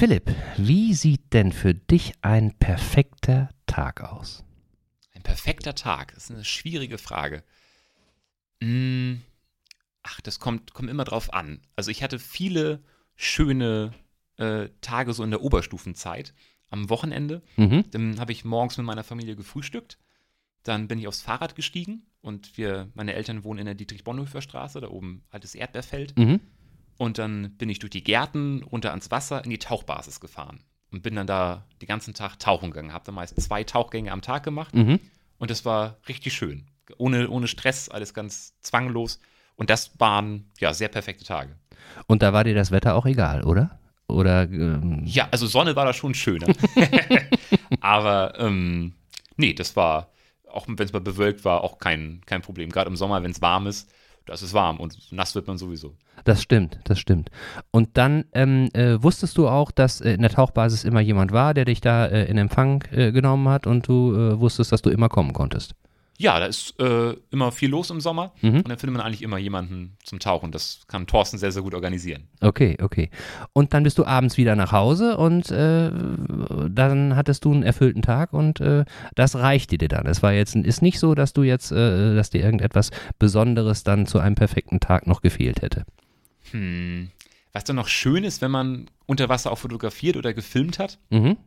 Philipp, wie sieht denn für dich ein perfekter Tag aus? Ein perfekter Tag, das ist eine schwierige Frage. Hm, ach, das kommt, kommt immer drauf an. Also ich hatte viele schöne äh, Tage so in der Oberstufenzeit. Am Wochenende, Mhm. dann habe ich morgens mit meiner Familie gefrühstückt. Dann bin ich aufs Fahrrad gestiegen und wir, meine Eltern wohnen in der Dietrich-Bonhoeffer Straße, da oben altes Erdbeerfeld. Mhm. Und dann bin ich durch die Gärten runter ans Wasser in die Tauchbasis gefahren und bin dann da den ganzen Tag tauchen gegangen. Habe dann meist zwei Tauchgänge am Tag gemacht Mhm. und das war richtig schön. Ohne, ohne Stress, alles ganz zwanglos. Und das waren ja sehr perfekte Tage. Und da war dir das Wetter auch egal, oder? Oder ähm, Ja, also Sonne war da schon schöner. Aber ähm, nee, das war, auch wenn es mal bewölkt war, auch kein, kein Problem. Gerade im Sommer, wenn es warm ist, das ist warm und nass wird man sowieso. das stimmt, das stimmt. Und dann ähm, äh, wusstest du auch, dass äh, in der Tauchbasis immer jemand war, der dich da äh, in Empfang äh, genommen hat und du äh, wusstest, dass du immer kommen konntest. Ja, da ist äh, immer viel los im Sommer Mhm. und dann findet man eigentlich immer jemanden zum Tauchen. Das kann Thorsten sehr, sehr gut organisieren. Okay, okay. Und dann bist du abends wieder nach Hause und äh, dann hattest du einen erfüllten Tag und äh, das reichte dir dann. Es war jetzt ist nicht so, dass du jetzt, äh, dass dir irgendetwas Besonderes dann zu einem perfekten Tag noch gefehlt hätte. Hm. Was dann noch schön ist, wenn man unter Wasser auch fotografiert oder gefilmt hat, Mhm.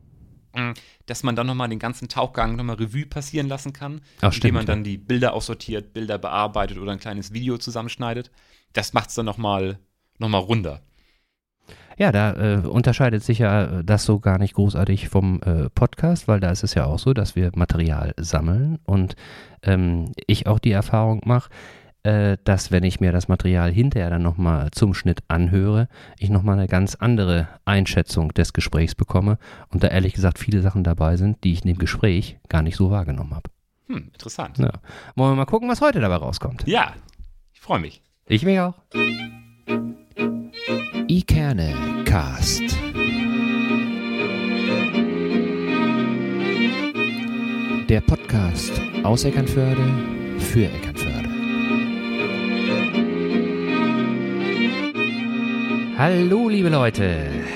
Mh, dass man dann nochmal den ganzen Tauchgang nochmal Revue passieren lassen kann, Ach, indem stimmt, man ja. dann die Bilder aussortiert, Bilder bearbeitet oder ein kleines Video zusammenschneidet. Das macht es dann nochmal noch mal runder. Ja, da äh, unterscheidet sich ja äh, das so gar nicht großartig vom äh, Podcast, weil da ist es ja auch so, dass wir Material sammeln und ähm, ich auch die Erfahrung mache, äh, dass wenn ich mir das Material hinterher dann nochmal zum Schnitt anhöre, ich nochmal eine ganz andere Einschätzung des Gesprächs bekomme und da ehrlich gesagt viele Sachen dabei sind, die ich in dem Gespräch gar nicht so wahrgenommen habe. Hm, interessant. Ja. Wollen wir mal gucken, was heute dabei rauskommt? Ja, ich freue mich. Ich mich auch. Ikerne Cast. Der Podcast aus Eckernförde für Eckernförde. Hallo liebe Leute,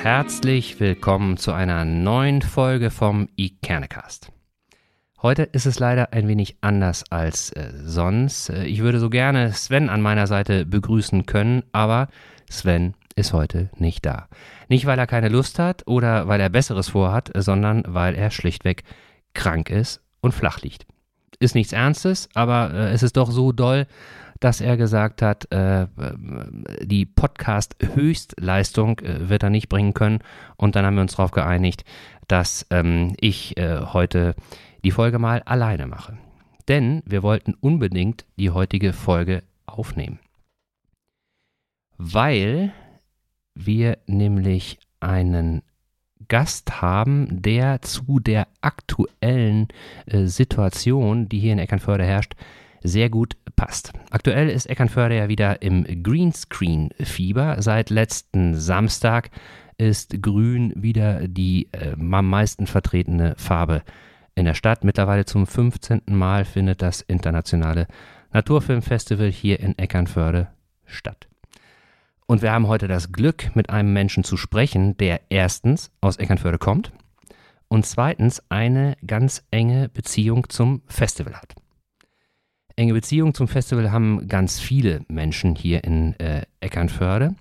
herzlich willkommen zu einer neuen Folge vom iKernecast. Heute ist es leider ein wenig anders als äh, sonst. Äh, ich würde so gerne Sven an meiner Seite begrüßen können, aber Sven ist heute nicht da. Nicht, weil er keine Lust hat oder weil er Besseres vorhat, sondern weil er schlichtweg krank ist und flach liegt. Ist nichts Ernstes, aber äh, es ist doch so doll, dass er gesagt hat, äh, die Podcast-Höchstleistung äh, wird er nicht bringen können. Und dann haben wir uns darauf geeinigt, dass ähm, ich äh, heute die Folge mal alleine mache. Denn wir wollten unbedingt die heutige Folge aufnehmen. Weil wir nämlich einen Gast haben, der zu der aktuellen äh, Situation, die hier in Eckernförde herrscht, sehr gut passt. Aktuell ist Eckernförde ja wieder im Greenscreen-Fieber. Seit letzten Samstag ist Grün wieder die äh, am meisten vertretene Farbe in der Stadt. Mittlerweile zum 15. Mal findet das internationale Naturfilmfestival hier in Eckernförde statt. Und wir haben heute das Glück, mit einem Menschen zu sprechen, der erstens aus Eckernförde kommt und zweitens eine ganz enge Beziehung zum Festival hat. Enge Beziehung zum Festival haben ganz viele Menschen hier in äh, Eckernförde,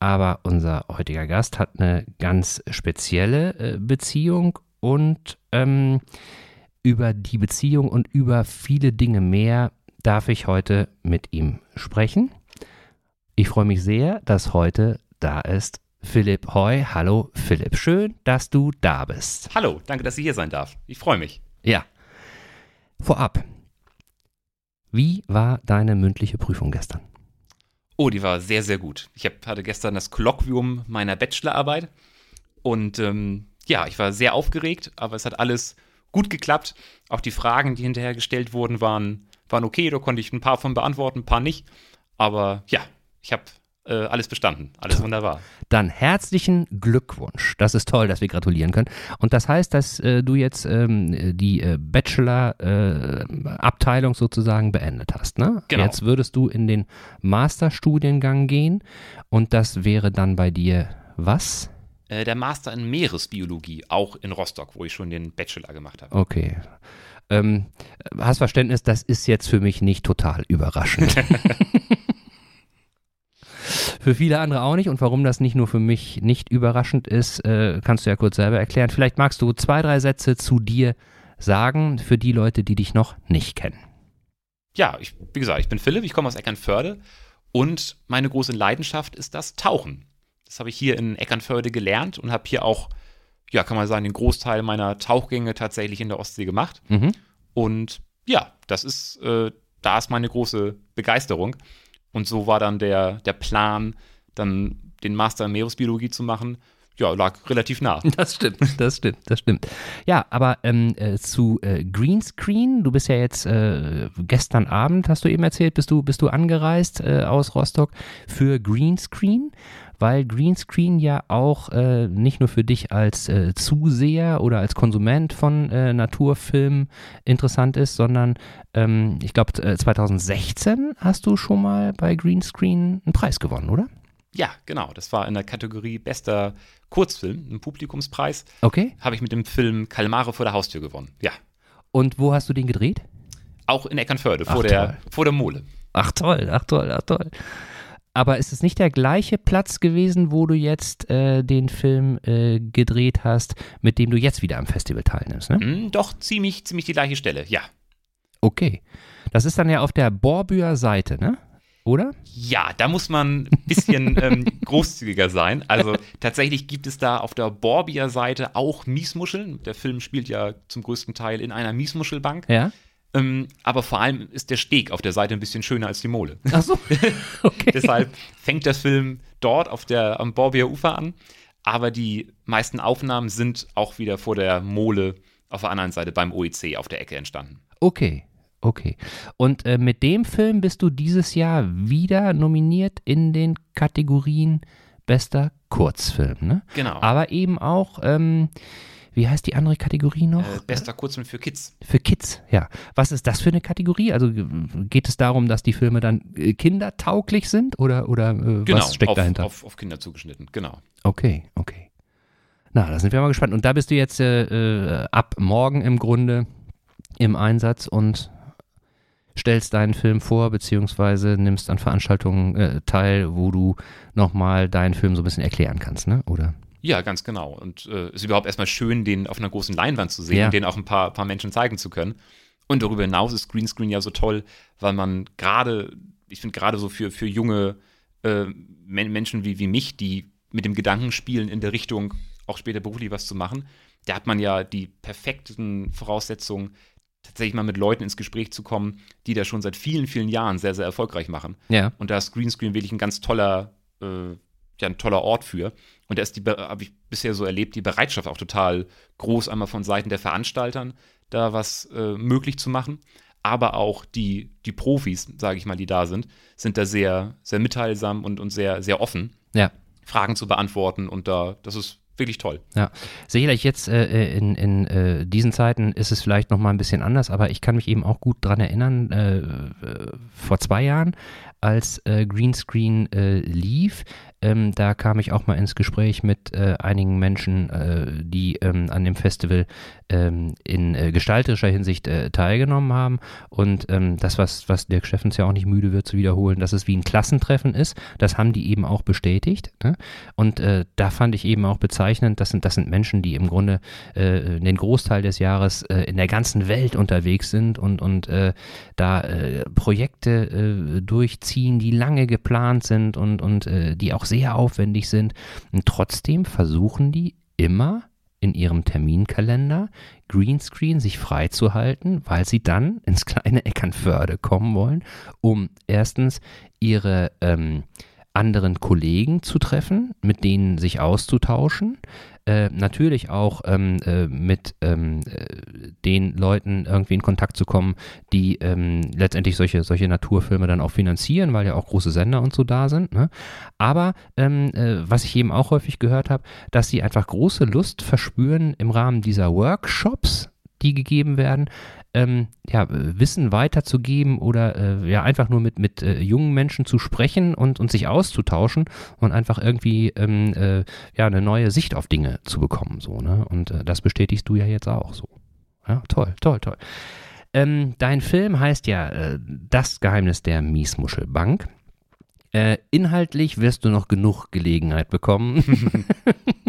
aber unser heutiger Gast hat eine ganz spezielle äh, Beziehung und ähm, über die Beziehung und über viele Dinge mehr darf ich heute mit ihm sprechen. Ich freue mich sehr, dass heute da ist Philipp Heu. Hallo Philipp, schön, dass du da bist. Hallo, danke, dass ich hier sein darf. Ich freue mich. Ja. Vorab, wie war deine mündliche Prüfung gestern? Oh, die war sehr, sehr gut. Ich hab, hatte gestern das Kolloquium meiner Bachelorarbeit und ähm, ja, ich war sehr aufgeregt, aber es hat alles gut geklappt. Auch die Fragen, die hinterher gestellt wurden, waren, waren okay. Da konnte ich ein paar von beantworten, ein paar nicht. Aber ja, ich habe äh, alles bestanden. Alles wunderbar. Dann herzlichen Glückwunsch. Das ist toll, dass wir gratulieren können. Und das heißt, dass äh, du jetzt ähm, die äh, Bachelor-Abteilung sozusagen beendet hast. Ne? Genau. Jetzt würdest du in den Masterstudiengang gehen und das wäre dann bei dir was? Äh, der Master in Meeresbiologie, auch in Rostock, wo ich schon den Bachelor gemacht habe. Okay. Ähm, hast Verständnis, das ist jetzt für mich nicht total überraschend. für viele andere auch nicht. Und warum das nicht nur für mich nicht überraschend ist, äh, kannst du ja kurz selber erklären. Vielleicht magst du zwei, drei Sätze zu dir sagen für die Leute, die dich noch nicht kennen. Ja, ich, wie gesagt, ich bin Philipp, ich komme aus Eckernförde und meine große Leidenschaft ist das Tauchen. Das habe ich hier in Eckernförde gelernt und habe hier auch, ja, kann man sagen, den Großteil meiner Tauchgänge tatsächlich in der Ostsee gemacht. Mhm. Und ja, das ist, äh, da ist meine große Begeisterung. Und so war dann der, der Plan, dann den Master in Meeresbiologie zu machen. Ja, lag relativ nah. Das stimmt, das stimmt, das stimmt. Ja, aber ähm, äh, zu äh, Greenscreen, du bist ja jetzt äh, gestern Abend, hast du eben erzählt, bist du, bist du angereist äh, aus Rostock für Greenscreen, weil Greenscreen ja auch äh, nicht nur für dich als äh, Zuseher oder als Konsument von Naturfilmen interessant ist, sondern ähm, ich glaube 2016 hast du schon mal bei Greenscreen einen Preis gewonnen, oder? Ja, genau. Das war in der Kategorie bester Kurzfilm, ein Publikumspreis. Okay. Habe ich mit dem Film Kalmare vor der Haustür gewonnen. Ja. Und wo hast du den gedreht? Auch in Eckernförde, vor, der, vor der Mole. Ach toll, ach toll, ach toll. Aber ist es nicht der gleiche Platz gewesen, wo du jetzt äh, den Film äh, gedreht hast, mit dem du jetzt wieder am Festival teilnimmst? Ne? Mm, doch, ziemlich, ziemlich die gleiche Stelle, ja. Okay. Das ist dann ja auf der Borbüer Seite, ne? Oder? Ja, da muss man ein bisschen ähm, großzügiger sein. Also tatsächlich gibt es da auf der Borbia-Seite auch Miesmuscheln. Der Film spielt ja zum größten Teil in einer Miesmuschelbank. Ja. Ähm, aber vor allem ist der Steg auf der Seite ein bisschen schöner als die Mole. Ach so. Okay. Deshalb fängt der Film dort auf der, am Borbia Ufer an. Aber die meisten Aufnahmen sind auch wieder vor der Mole auf der anderen Seite beim OEC auf der Ecke entstanden. Okay. Okay. Und äh, mit dem Film bist du dieses Jahr wieder nominiert in den Kategorien bester Kurzfilm, ne? Genau. Aber eben auch, ähm, wie heißt die andere Kategorie noch? Äh, bester Kurzfilm für Kids. Für Kids, ja. Was ist das für eine Kategorie? Also geht es darum, dass die Filme dann äh, kindertauglich sind oder, oder äh, genau, was steckt auf, dahinter? Auf, auf Kinder zugeschnitten, genau. Okay, okay. Na, da sind wir mal gespannt. Und da bist du jetzt äh, äh ab morgen im Grunde im Einsatz und stellst deinen Film vor, beziehungsweise nimmst an Veranstaltungen äh, teil, wo du nochmal deinen Film so ein bisschen erklären kannst, ne? Oder? Ja, ganz genau. Und es äh, ist überhaupt erstmal schön, den auf einer großen Leinwand zu sehen Ja. und den auch ein paar, paar Menschen zeigen zu können. Und darüber hinaus ist Greenscreen ja so toll, weil man gerade, ich finde gerade so für, für junge äh, Men Menschen wie, wie mich, die mit dem Gedanken spielen, in der Richtung auch später beruflich was zu machen, da hat man ja die perfekten Voraussetzungen, tatsächlich mal mit Leuten ins Gespräch zu kommen, die das schon seit vielen, vielen Jahren sehr, sehr erfolgreich machen. Ja. Und da ist Greenscreen wirklich ein ganz toller, äh, ja, ein toller Ort für. Und da ist die, habe ich bisher so erlebt, die Bereitschaft auch total groß, einmal von Seiten der Veranstaltern, da was äh, möglich zu machen. Aber auch die, die Profis, sage ich mal, die da sind, sind da sehr, sehr mitteilsam und, und sehr, sehr offen, Ja. Fragen zu beantworten. Und da, das ist wirklich toll. Ja, sicherlich jetzt äh, in, in äh, diesen Zeiten ist es vielleicht noch mal ein bisschen anders, aber ich kann mich eben auch gut dran erinnern, äh, äh, vor zwei Jahren, als äh, Greenscreen äh, lief, ähm, da kam ich auch mal ins Gespräch mit äh, einigen Menschen, äh, die ähm, an dem Festival ähm, in äh, gestalterischer Hinsicht äh, teilgenommen haben. Und ähm, das, was, was Dirk Steffens ja auch nicht müde wird zu wiederholen, dass es wie ein Klassentreffen ist, das haben die eben auch bestätigt. Ne? Und äh, da fand ich eben auch bezeichnend, das sind, das sind Menschen, die im Grunde äh, den Großteil des Jahres in der ganzen Welt unterwegs sind und, und da Projekte durchziehen, die lange geplant sind und, und die auch sehr aufwendig sind. Und trotzdem versuchen die immer in ihrem Terminkalender Greenscreen sich freizuhalten, weil sie dann ins kleine Eckernförde kommen wollen, um erstens ihre ähm, anderen Kollegen zu treffen, mit denen sich auszutauschen, äh, natürlich auch ähm, äh, mit ähm, äh, den Leuten irgendwie in Kontakt zu kommen, die ähm, letztendlich solche, solche Naturfilme dann auch finanzieren, weil ja auch große Sender und so da sind. Ne? Aber ähm, äh, was ich eben auch häufig gehört habe, dass sie einfach große Lust verspüren im Rahmen dieser Workshops, die gegeben werden, ähm, ja, Wissen weiterzugeben oder äh, ja einfach nur mit, mit äh, jungen Menschen zu sprechen und, und sich auszutauschen und einfach irgendwie ähm, äh, ja, eine neue Sicht auf Dinge zu bekommen. So, ne? Und äh, das bestätigst du ja jetzt auch so. Ja, toll, toll, toll. Ähm, dein Film heißt ja äh, Das Geheimnis der Miesmuschelbank. Äh, inhaltlich wirst du noch genug Gelegenheit bekommen,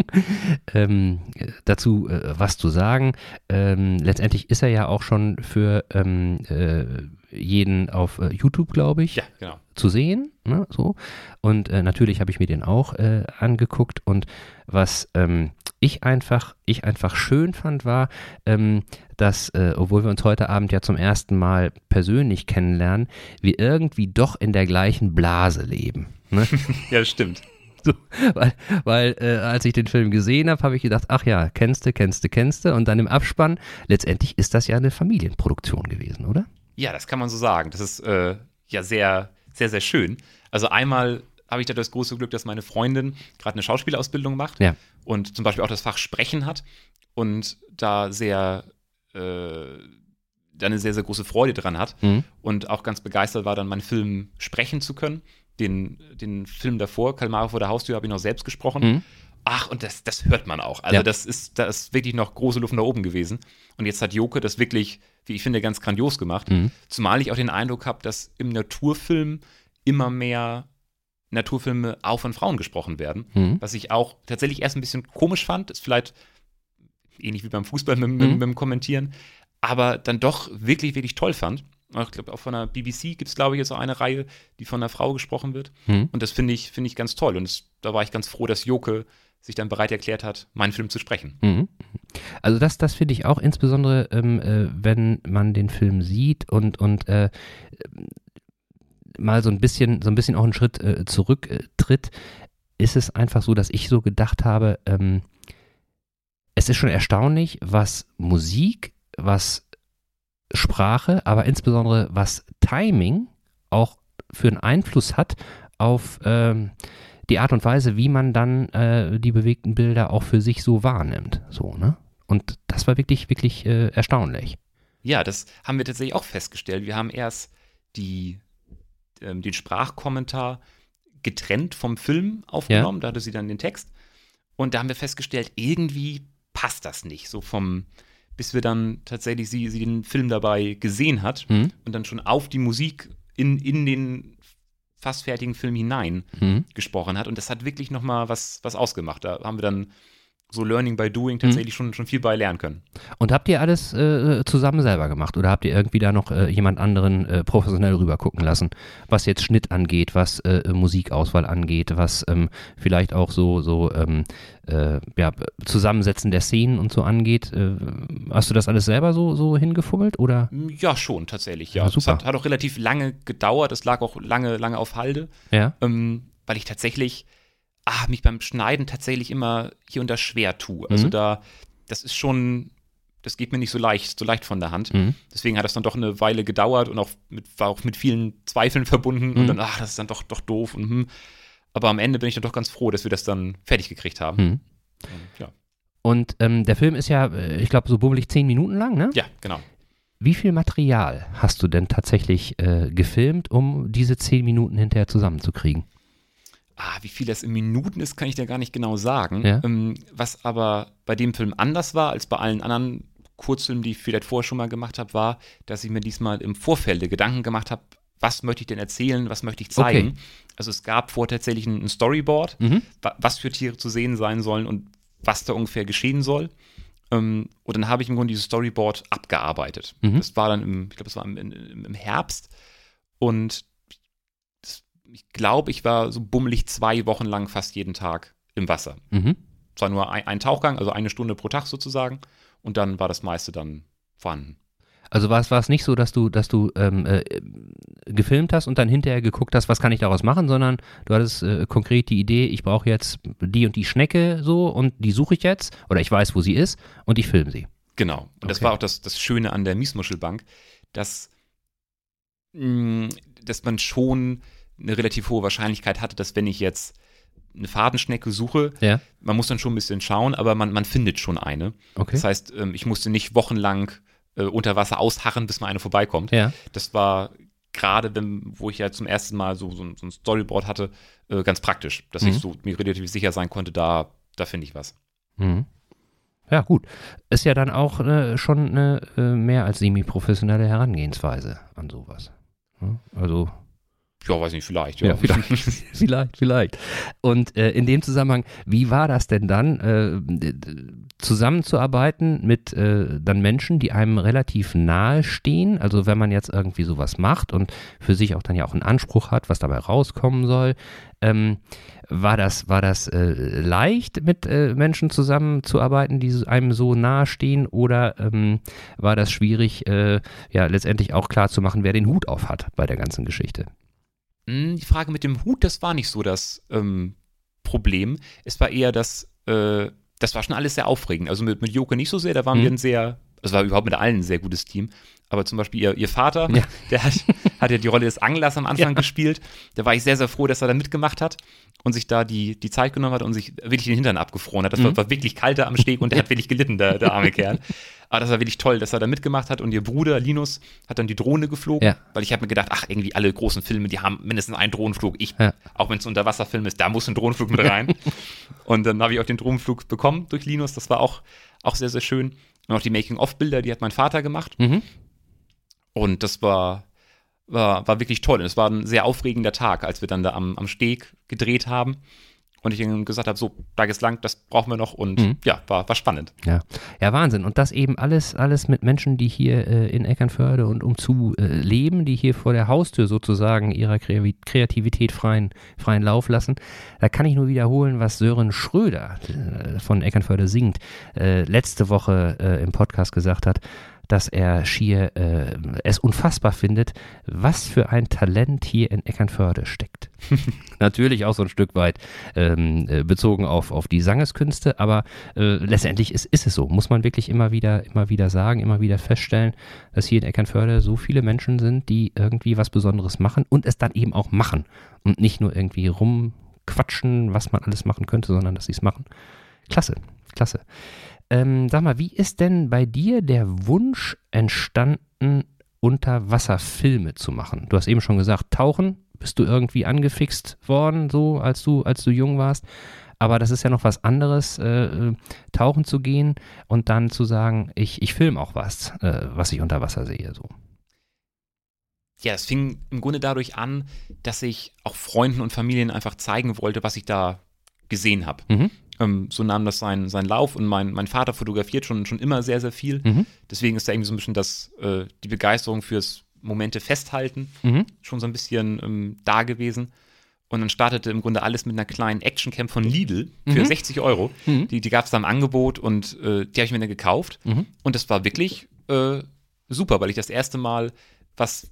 ähm, dazu äh, was zu sagen. Ähm, letztendlich ist er ja auch schon für ähm, äh, jeden auf äh, YouTube, glaube ich, Ja, genau. zu sehen. Ne, so. Und äh, natürlich habe ich mir den auch äh, angeguckt. Und was ähm, ich einfach, ich einfach schön fand, war, ähm, dass, äh, obwohl wir uns heute Abend ja zum ersten Mal persönlich kennenlernen, wir irgendwie doch in der gleichen Blase leben. Ne? Ja, das stimmt. So, weil, weil äh, als ich den Film gesehen habe, habe ich gedacht, ach ja, kennst du, kennst du, kennst du. Und dann im Abspann, letztendlich ist das ja eine Familienproduktion gewesen, oder? Ja, das kann man so sagen. Das ist äh, ja sehr, sehr, sehr schön. Also einmal habe ich da das große Glück, dass meine Freundin gerade eine Schauspielausbildung macht Ja. und zum Beispiel auch das Fach Sprechen hat und da sehr, äh, da eine sehr, sehr große Freude dran hat Mhm. und auch ganz begeistert war, dann meinen Film sprechen zu können. Den, den Film davor, Kalmare vor der Haustür, habe ich noch selbst gesprochen. Mhm. Ach, und das, das hört man auch. Also Ja. das ist, da ist wirklich noch große Luft nach oben gewesen. Und jetzt hat Joke das wirklich, wie ich finde, ganz grandios gemacht. Mhm. Zumal ich auch den Eindruck habe, dass im Naturfilm immer mehr Naturfilme auch von Frauen gesprochen werden. Mhm. Was ich auch tatsächlich erst ein bisschen komisch fand, ist vielleicht ähnlich wie beim Fußball mit, mit, Mhm. mit dem Kommentieren, aber dann doch wirklich, wirklich toll fand. Ich glaube, auch von der BBC gibt es, glaube ich, jetzt auch eine Reihe, die von einer Frau gesprochen wird. Mhm. Und das finde ich, finde ich ganz toll. Und das, da war ich ganz froh, dass Joke sich dann bereit erklärt hat, meinen Film zu sprechen. Mhm. Also das, das finde ich auch insbesondere, ähm, äh, wenn man den Film sieht und, und äh, mal so ein bisschen, so ein bisschen auch einen Schritt äh, zurücktritt, äh, ist es einfach so, dass ich so gedacht habe, ähm, es ist schon erstaunlich, was Musik, was Sprache, aber insbesondere was Timing auch für einen Einfluss hat auf ähm, die Art und Weise, wie man dann äh, die bewegten Bilder auch für sich so wahrnimmt. So, ne? Und das war wirklich, wirklich äh, erstaunlich. Ja, das haben wir tatsächlich auch festgestellt. Wir haben erst die, ähm, den Sprachkommentar getrennt vom Film aufgenommen. Da hatte sie dann den Text. Und da haben wir festgestellt, irgendwie passt das nicht. So vom, bis wir dann tatsächlich sie, sie den Film dabei gesehen hat Mhm. und dann schon auf die Musik in, in den fast fertigen Film hinein Mhm. gesprochen hat. Und das hat wirklich nochmal was, was ausgemacht. Da haben wir dann so Learning by Doing Mhm. tatsächlich schon, schon viel bei lernen können. Und habt ihr alles äh, zusammen selber gemacht oder habt ihr irgendwie da noch äh, jemand anderen äh, professionell rüber gucken lassen, was jetzt Schnitt angeht, was äh, Musikauswahl angeht, was ähm, vielleicht auch so so ähm, äh, ja, Zusammensetzen der Szenen und so angeht? Äh, hast du das alles selber so so hingefummelt oder? Ja, schon, tatsächlich, ja. Ja, super. hat, hat auch relativ lange gedauert. Es lag auch lange, lange auf Halde, Ja. ähm, weil ich tatsächlich ah, mich beim Schneiden tatsächlich immer hier und da schwer tue. Also Mhm. da, das ist schon, das geht mir nicht so leicht, so leicht von der Hand. Mhm. Deswegen hat das dann doch eine Weile gedauert und auch mit, war auch mit vielen Zweifeln verbunden Mhm. und dann, ach, das ist dann doch, doch doof. Und, hm. Aber am Ende bin ich dann doch ganz froh, dass wir das dann fertig gekriegt haben. Mhm. Und, ja. Und ähm, der Film ist ja, äh, ich glaube, so bummelig zehn Minuten lang, ne? ja, genau. Wie viel Material hast du denn tatsächlich äh, gefilmt, um diese zehn Minuten hinterher zusammenzukriegen? Ah, wie viel das in Minuten ist, kann ich dir gar nicht genau sagen. Ja. Ähm, was aber bei dem Film anders war als bei allen anderen Kurzfilmen, die ich vielleicht vorher schon mal gemacht habe, war, dass ich mir diesmal im Vorfeld Gedanken gemacht habe, was möchte ich denn erzählen, was möchte ich zeigen. Okay. Also es gab vor tatsächlich ein, Storyboard, Mhm. wa- was für Tiere zu sehen sein sollen und was da ungefähr geschehen soll. Ähm, und dann habe ich im Grunde dieses Storyboard abgearbeitet. Mhm. Das war dann im, ich glaube, das war im, im, Herbst. Und ich glaube, ich war so bummelig zwei Wochen lang fast jeden Tag im Wasser. Mhm. Zwar nur ein, ein Tauchgang, also eine Stunde pro Tag sozusagen. Und dann war das meiste dann vorhanden. Also war es, war es nicht so, dass du, dass du ähm, äh, gefilmt hast und dann hinterher geguckt hast, was kann ich daraus machen, sondern du hattest äh, konkret die Idee, ich brauche jetzt die und die Schnecke so und die suche ich jetzt oder ich weiß, wo sie ist und ich filme sie. Genau. Und das Okay. war auch das, das Schöne an der Miesmuschelbank, dass, mh, dass man schon eine relativ hohe Wahrscheinlichkeit hatte, dass wenn ich jetzt eine Fadenschnecke suche, Ja. man muss dann schon ein bisschen schauen, aber man, man findet schon eine. Okay. Das heißt, ähm, ich musste nicht wochenlang äh, unter Wasser ausharren, bis mal eine vorbeikommt. ja. Das war gerade, wenn, wo ich ja zum ersten Mal so, so, ein- Storyboard hatte, äh, ganz praktisch, dass Mhm. ich so mir relativ sicher sein konnte, da, da finde ich was. Mhm. Ja, gut. Ist ja dann auch äh, schon eine äh, mehr als semi-professionelle Herangehensweise an sowas. Ja, Also, Ja, weiß nicht, vielleicht. Ja, vielleicht. vielleicht, vielleicht. Und äh, in dem Zusammenhang, wie war das denn dann, äh, zusammenzuarbeiten mit äh, dann Menschen, die einem relativ nahe stehen? Also wenn man jetzt irgendwie sowas macht und für sich auch dann ja auch einen Anspruch hat, was dabei rauskommen soll, ähm, war das, war das äh, leicht, mit äh, Menschen zusammenzuarbeiten, die einem so nahe stehen, oder ähm, war das schwierig, äh, ja letztendlich auch klar zu machen, wer den Hut auf hat bei der ganzen Geschichte? Hm, Die Frage mit dem Hut, das war nicht so das ähm, Problem. Es war eher das, äh, das war schon alles sehr aufregend. Also mit, mit Joke nicht so sehr, da waren Mhm. wir ein sehr, es war überhaupt mit allen ein sehr gutes Team. Aber zum Beispiel ihr, ihr Vater, Ja. der hat, hat ja die Rolle des Anglers am Anfang gespielt. Da war ich sehr, sehr froh, dass er da mitgemacht hat und sich da die, die Zeit genommen hat und sich wirklich den Hintern abgefroren hat. Das war, Mhm. war wirklich kalter am Steg und der hat wirklich gelitten, der, der arme Kerl. Aber das war wirklich toll, dass er da mitgemacht hat und ihr Bruder Linus hat dann die Drohne geflogen, Ja. weil ich habe mir gedacht, ach, irgendwie alle großen Filme, die haben mindestens einen Drohnenflug. Ich, Ja. auch wenn es ein Unterwasserfilm ist, da muss ein Drohnenflug mit rein. und dann habe ich auch den Drohnenflug bekommen durch Linus. Das war auch, auch sehr, sehr schön. Und auch die Making-of-Bilder, die hat mein Vater gemacht. Mhm. Und das war, war, war wirklich toll. Und es war ein sehr aufregender Tag, als wir dann da am, am Steg gedreht haben. Und ich ihm gesagt habe, so, da geht's lang, das brauchen wir noch. Und Mhm. ja, war, war spannend. Ja. ja, Wahnsinn. Und das eben alles, alles mit Menschen, die hier äh, in Eckernförde und umzu äh, leben, die hier vor der Haustür sozusagen ihrer Kreativität freien, freien Lauf lassen. Da kann ich nur wiederholen, was Sören Schröder äh, von Eckernförde singt, äh, letzte Woche äh, im Podcast gesagt hat, dass er schier äh, es unfassbar findet, was für ein Talent hier in Eckernförde steckt. Natürlich auch so ein Stück weit ähm, äh, bezogen auf, auf die Sangeskünste, aber äh, letztendlich ist, ist es so, muss man wirklich immer wieder, immer wieder sagen, immer wieder feststellen, dass hier in Eckernförde so viele Menschen sind, die irgendwie was Besonderes machen und es dann eben auch machen und nicht nur irgendwie rumquatschen, was man alles machen könnte, sondern dass sie es machen. Klasse, klasse. Ähm, sag mal, wie ist denn bei dir der Wunsch entstanden, Unterwasserfilme zu machen? Du hast eben schon gesagt, Tauchen, bist du irgendwie angefixt worden, so als du, als du jung warst. Aber das ist ja noch was anderes, äh, äh, tauchen zu gehen und dann zu sagen, ich, ich filme auch was, äh, was ich unter Wasser sehe. So. Ja, es fing im Grunde dadurch an, dass ich auch Freunden und Familien einfach zeigen wollte, was ich da gesehen habe. Mhm. Ähm, so nahm das seinen, seinen Lauf und mein, mein Vater fotografiert schon, schon immer sehr, sehr viel. Mhm. Deswegen ist da irgendwie so ein bisschen das, äh, die Begeisterung fürs Momente festhalten Mhm. schon so ein bisschen ähm, da gewesen. Und dann startete im Grunde alles mit einer kleinen Actioncam von Lidl für Mhm. 60 Euro. Mhm. Die, die gab es da im Angebot und äh, die habe ich mir dann gekauft. Mhm. Und das war wirklich äh, super, weil ich das erste Mal was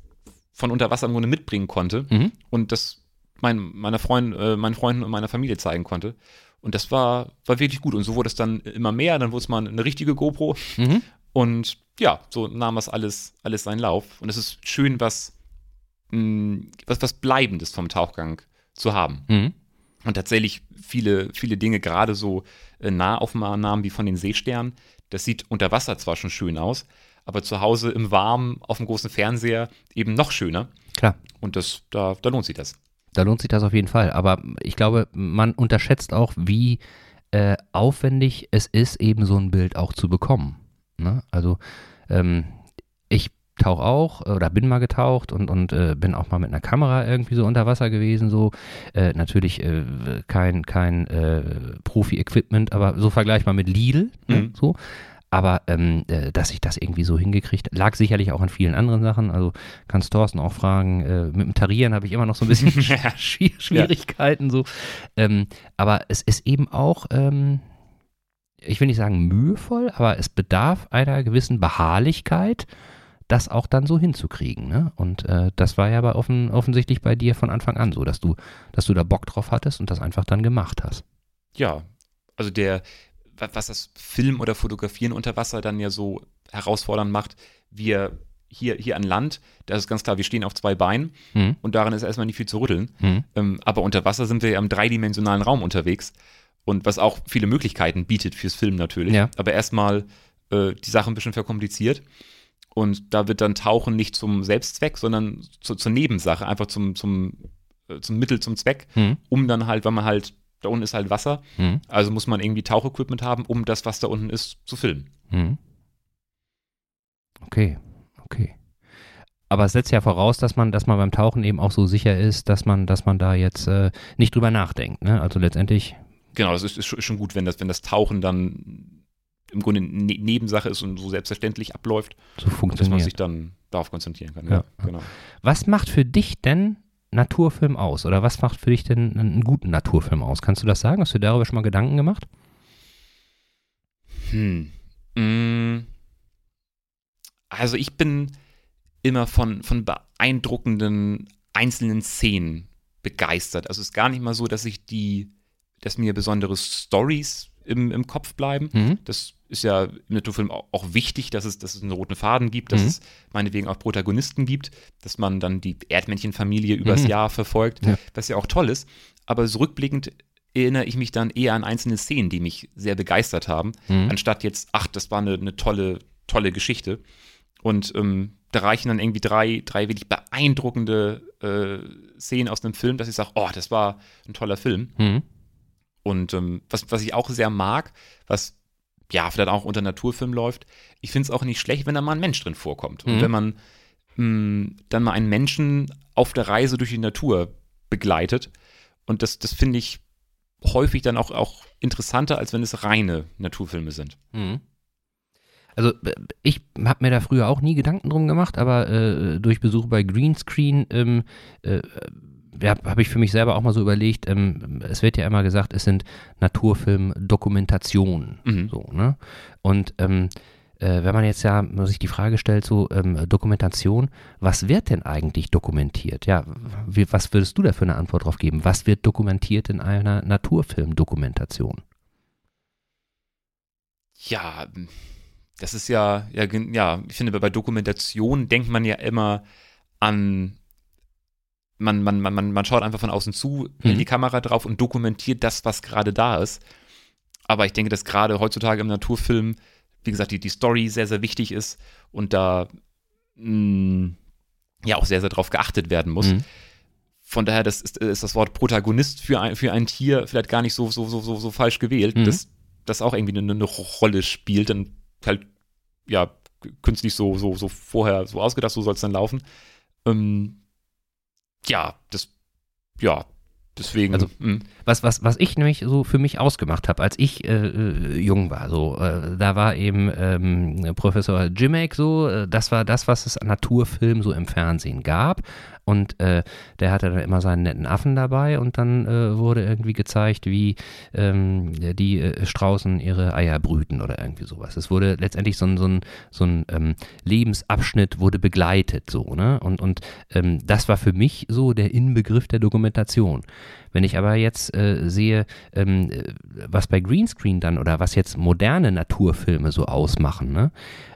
von unter Wasser im Grunde mitbringen konnte Mhm. und das mein, meiner Freund, äh, meinen Freunden und meiner Familie zeigen konnte. Und das war, war wirklich gut. Und so wurde es dann immer mehr. Dann wurde es mal eine richtige GoPro. Mhm. Und ja, so nahm das alles, alles seinen Lauf. Und es ist schön, was, mh, was, was Bleibendes vom Tauchgang zu haben. Mhm. Und tatsächlich viele, viele Dinge, gerade so äh, Nahaufnahmen wie von den Seesternen, das sieht unter Wasser zwar schon schön aus, aber zu Hause im Warmen auf dem großen Fernseher eben noch schöner. Klar. Und das, da, da lohnt sich das. Da lohnt sich das auf jeden Fall. Aber ich glaube, man unterschätzt auch, wie äh, aufwendig es ist, eben so ein Bild auch zu bekommen. Ne? Also ähm, ich tauche auch äh, oder bin mal getaucht und, und äh, bin auch mal mit einer Kamera irgendwie so unter Wasser gewesen. So äh, natürlich äh, kein, kein äh, Profi-Equipment, aber so vergleichbar mit Lidl. Ne? Mhm. So. Aber ähm, äh, dass ich das irgendwie so hingekriegt, lag sicherlich auch an vielen anderen Sachen. Also kannst Thorsten auch fragen. Äh, mit dem Tarieren habe ich immer noch so ein bisschen Schwier Schwierigkeiten so. Ähm, aber es ist eben auch, ähm, ich will nicht sagen mühevoll, aber es bedarf einer gewissen Beharrlichkeit, das auch dann so hinzukriegen. Ne? Und äh, das war ja aber offen, offensichtlich bei dir von Anfang an so, dass du, dass du da Bock drauf hattest und das einfach dann gemacht hast. Ja, also der, was das Film oder Fotografieren unter Wasser dann ja so herausfordernd macht, wir hier, hier an Land, da ist ganz klar, wir stehen auf zwei Beinen Mhm. und daran ist erstmal nicht viel zu rütteln. Mhm. Ähm, aber unter Wasser sind wir ja im dreidimensionalen Raum unterwegs und was auch viele Möglichkeiten bietet fürs Film natürlich. Ja. Aber erstmal äh, die Sache ein bisschen verkompliziert. Und da wird dann Tauchen nicht zum Selbstzweck, sondern zu, zur Nebensache, einfach zum, zum, äh, zum Mittel zum Zweck, Mhm. um dann halt, weil man halt, da unten ist halt Wasser, Mhm. also muss man irgendwie Tauchequipment haben, um das, was da unten ist, zu filmen. Mhm. Okay, okay. Aber es setzt ja voraus, dass man, dass man beim Tauchen eben auch so sicher ist, dass man, dass man da jetzt äh, nicht drüber nachdenkt. Ne? Also letztendlich, Genau, das ist, ist, schon- gut, wenn das, wenn das Tauchen dann im Grunde ne Nebensache ist und so selbstverständlich abläuft, so dass man funktioniert. sich dann darauf konzentrieren kann. Ja. genau. Was macht für dich denn Naturfilm aus? Oder was macht für dich denn einen guten Naturfilm aus? Kannst du das sagen? Hast du darüber schon mal Gedanken gemacht? Hm. Mm. Also ich bin immer von, von beeindruckenden einzelnen Szenen begeistert. Also es ist gar nicht mal so, dass ich die, dass mir besondere Stories im, im Kopf bleiben. Mhm. Das ist ja im Naturfilm auch, auch wichtig, dass es, dass es einen roten Faden gibt, dass Mhm. es meinetwegen auch Protagonisten gibt, dass man dann die Erdmännchenfamilie übers Mhm. Jahr verfolgt, Ja. was ja auch toll ist. Aber so rückblickend erinnere ich mich dann eher an einzelne Szenen, die mich sehr begeistert haben, Mhm. anstatt jetzt, ach, das war eine, eine tolle, tolle Geschichte. Und ähm, da reichen dann irgendwie drei, drei wirklich beeindruckende äh, Szenen aus einem Film, dass ich sage, oh, das war ein toller Film. Mhm. Und ähm, was, was ich auch sehr mag, was ja vielleicht auch unter Naturfilm läuft, ich finde es auch nicht schlecht, wenn da mal ein Mensch drin vorkommt. Und Mhm. wenn man mh, dann mal einen Menschen auf der Reise durch die Natur begleitet. Und das, das finde ich häufig dann auch, auch interessanter, als wenn es reine Naturfilme sind. Mhm. Also äh, ich habe mir da früher auch nie Gedanken drum gemacht, aber äh, durch Besuche bei Greenscreen ähm, äh, ja, habe ich für mich selber auch mal so überlegt, ähm, es wird ja immer gesagt, es sind Naturfilm-Dokumentationen. Mhm. So, ne? Und ähm, äh, wenn man jetzt ja sich die Frage stellt, so ähm, Dokumentation, was wird denn eigentlich dokumentiert? Ja, wie, was würdest du da für eine Antwort drauf geben? Was wird dokumentiert in einer Naturfilm-Dokumentation? Ja, das ist ja, ja, ja, ich finde, bei Dokumentation denkt man ja immer an, man, man, man, man man schaut einfach von außen zu, Mhm. die Kamera drauf und dokumentiert das, was gerade da ist. Aber ich denke, dass gerade heutzutage im Naturfilm, wie gesagt, die, die Story sehr, sehr wichtig ist und da mh, ja auch sehr, sehr drauf geachtet werden muss. Mhm. Von daher das ist, ist das Wort Protagonist für ein, für ein Tier vielleicht gar nicht so, so, so, so, so falsch gewählt, Mhm. dass das auch irgendwie eine, eine Rolle spielt, dann halt ja künstlich so, so, so vorher so ausgedacht, so soll es dann laufen. Ähm, ja, das, ja, deswegen. Also, mh. Was, was, was ich nämlich so für mich ausgemacht habe, als ich äh, äh, jung war, so, äh, da war eben ähm, Professor Jimek so, äh, das war das, was es an Naturfilm so im Fernsehen gab. Und äh, der hatte dann immer seinen netten Affen dabei und dann äh, wurde irgendwie gezeigt, wie ähm, die äh, Straußen ihre Eier brüten oder irgendwie sowas. Es wurde letztendlich so ein, so ein, so ein ähm, Lebensabschnitt wurde begleitet, so, ne? Und, und ähm, das war für mich so der Inbegriff der Dokumentation. Wenn ich aber jetzt äh, sehe, ähm, äh, was bei Greenscreen dann oder was jetzt moderne Naturfilme so ausmachen, ne?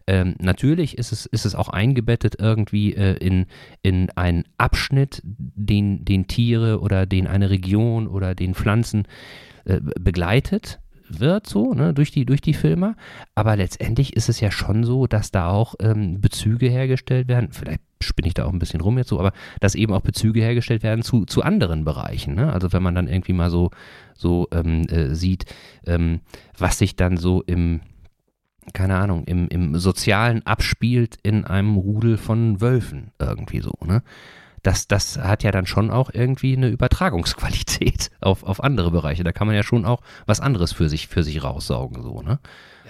ähm, natürlich ist es, ist es auch eingebettet irgendwie äh, in, in einen Abschnitt, den, den Tiere oder den eine Region oder den Pflanzen äh, begleitet wird, so, ne, durch die, durch die Filme. Aber letztendlich ist es ja schon so, dass da auch ähm, Bezüge hergestellt werden. Vielleicht spinne ich da auch ein bisschen rum jetzt so, aber dass eben auch Bezüge hergestellt werden zu, zu anderen Bereichen. Ne? Also wenn man dann irgendwie mal so, so ähm, äh, sieht, ähm, was sich dann so im, keine Ahnung, im, im Sozialen abspielt in einem Rudel von Wölfen irgendwie so, ne? Das, das hat ja dann schon auch irgendwie eine Übertragungsqualität auf, auf andere Bereiche. Da kann man ja schon auch was anderes für sich, für sich raussaugen, so, ne?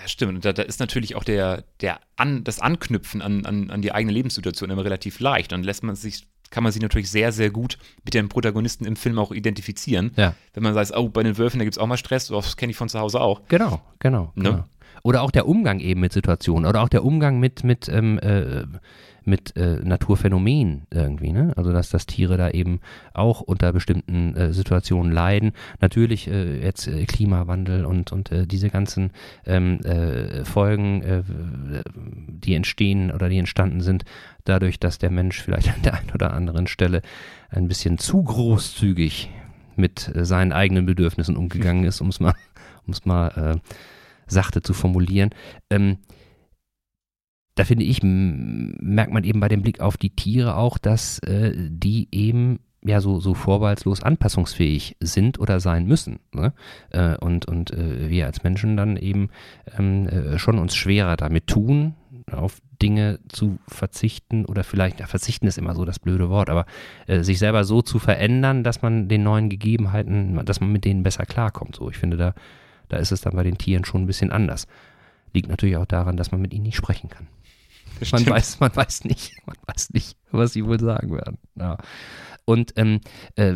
Ja, stimmt. Und da, da ist natürlich auch der, der an, das Anknüpfen an, an, an die eigene Lebenssituation immer relativ leicht. Dann lässt man sich, kann man sich natürlich sehr, sehr gut mit den Protagonisten im Film auch identifizieren. Ja. Wenn man sagt, oh, bei den Wölfen, da gibt es auch mal Stress, oh, das kenne ich von zu Hause auch. Genau, genau. Ne? genau. Oder auch der Umgang eben mit Situationen oder auch der Umgang mit, mit, ähm, äh, mit äh, Naturphänomenen irgendwie, ne? Also dass, dass Tiere da eben auch unter bestimmten äh, Situationen leiden. Natürlich äh, jetzt äh, Klimawandel und, und äh, diese ganzen ähm, äh, Folgen, die entstehen oder die entstanden sind, dadurch, dass der Mensch vielleicht an der einen oder anderen Stelle ein bisschen zu großzügig mit seinen eigenen Bedürfnissen umgegangen ist, um es mal, um's mal sachte zu formulieren. Ähm, da finde ich, merkt man eben bei dem Blick auf die Tiere auch, dass äh, die eben ja so, so vorbehaltslos anpassungsfähig sind oder sein müssen. Ne? Äh, und und äh, wir als Menschen dann eben ähm, äh, schon uns schwerer damit tun, auf Dinge zu verzichten oder vielleicht, ja, verzichten ist immer so das blöde Wort, aber äh, sich selber so zu verändern, dass man den neuen Gegebenheiten, dass man mit denen besser klarkommt. So, ich finde, da, da ist es dann bei den Tieren schon ein bisschen anders. Liegt natürlich auch daran, dass man mit ihnen nicht sprechen kann. Man weiß, man weiß nicht, man weiß nicht, was sie wohl sagen werden. Ja. Und ähm, äh,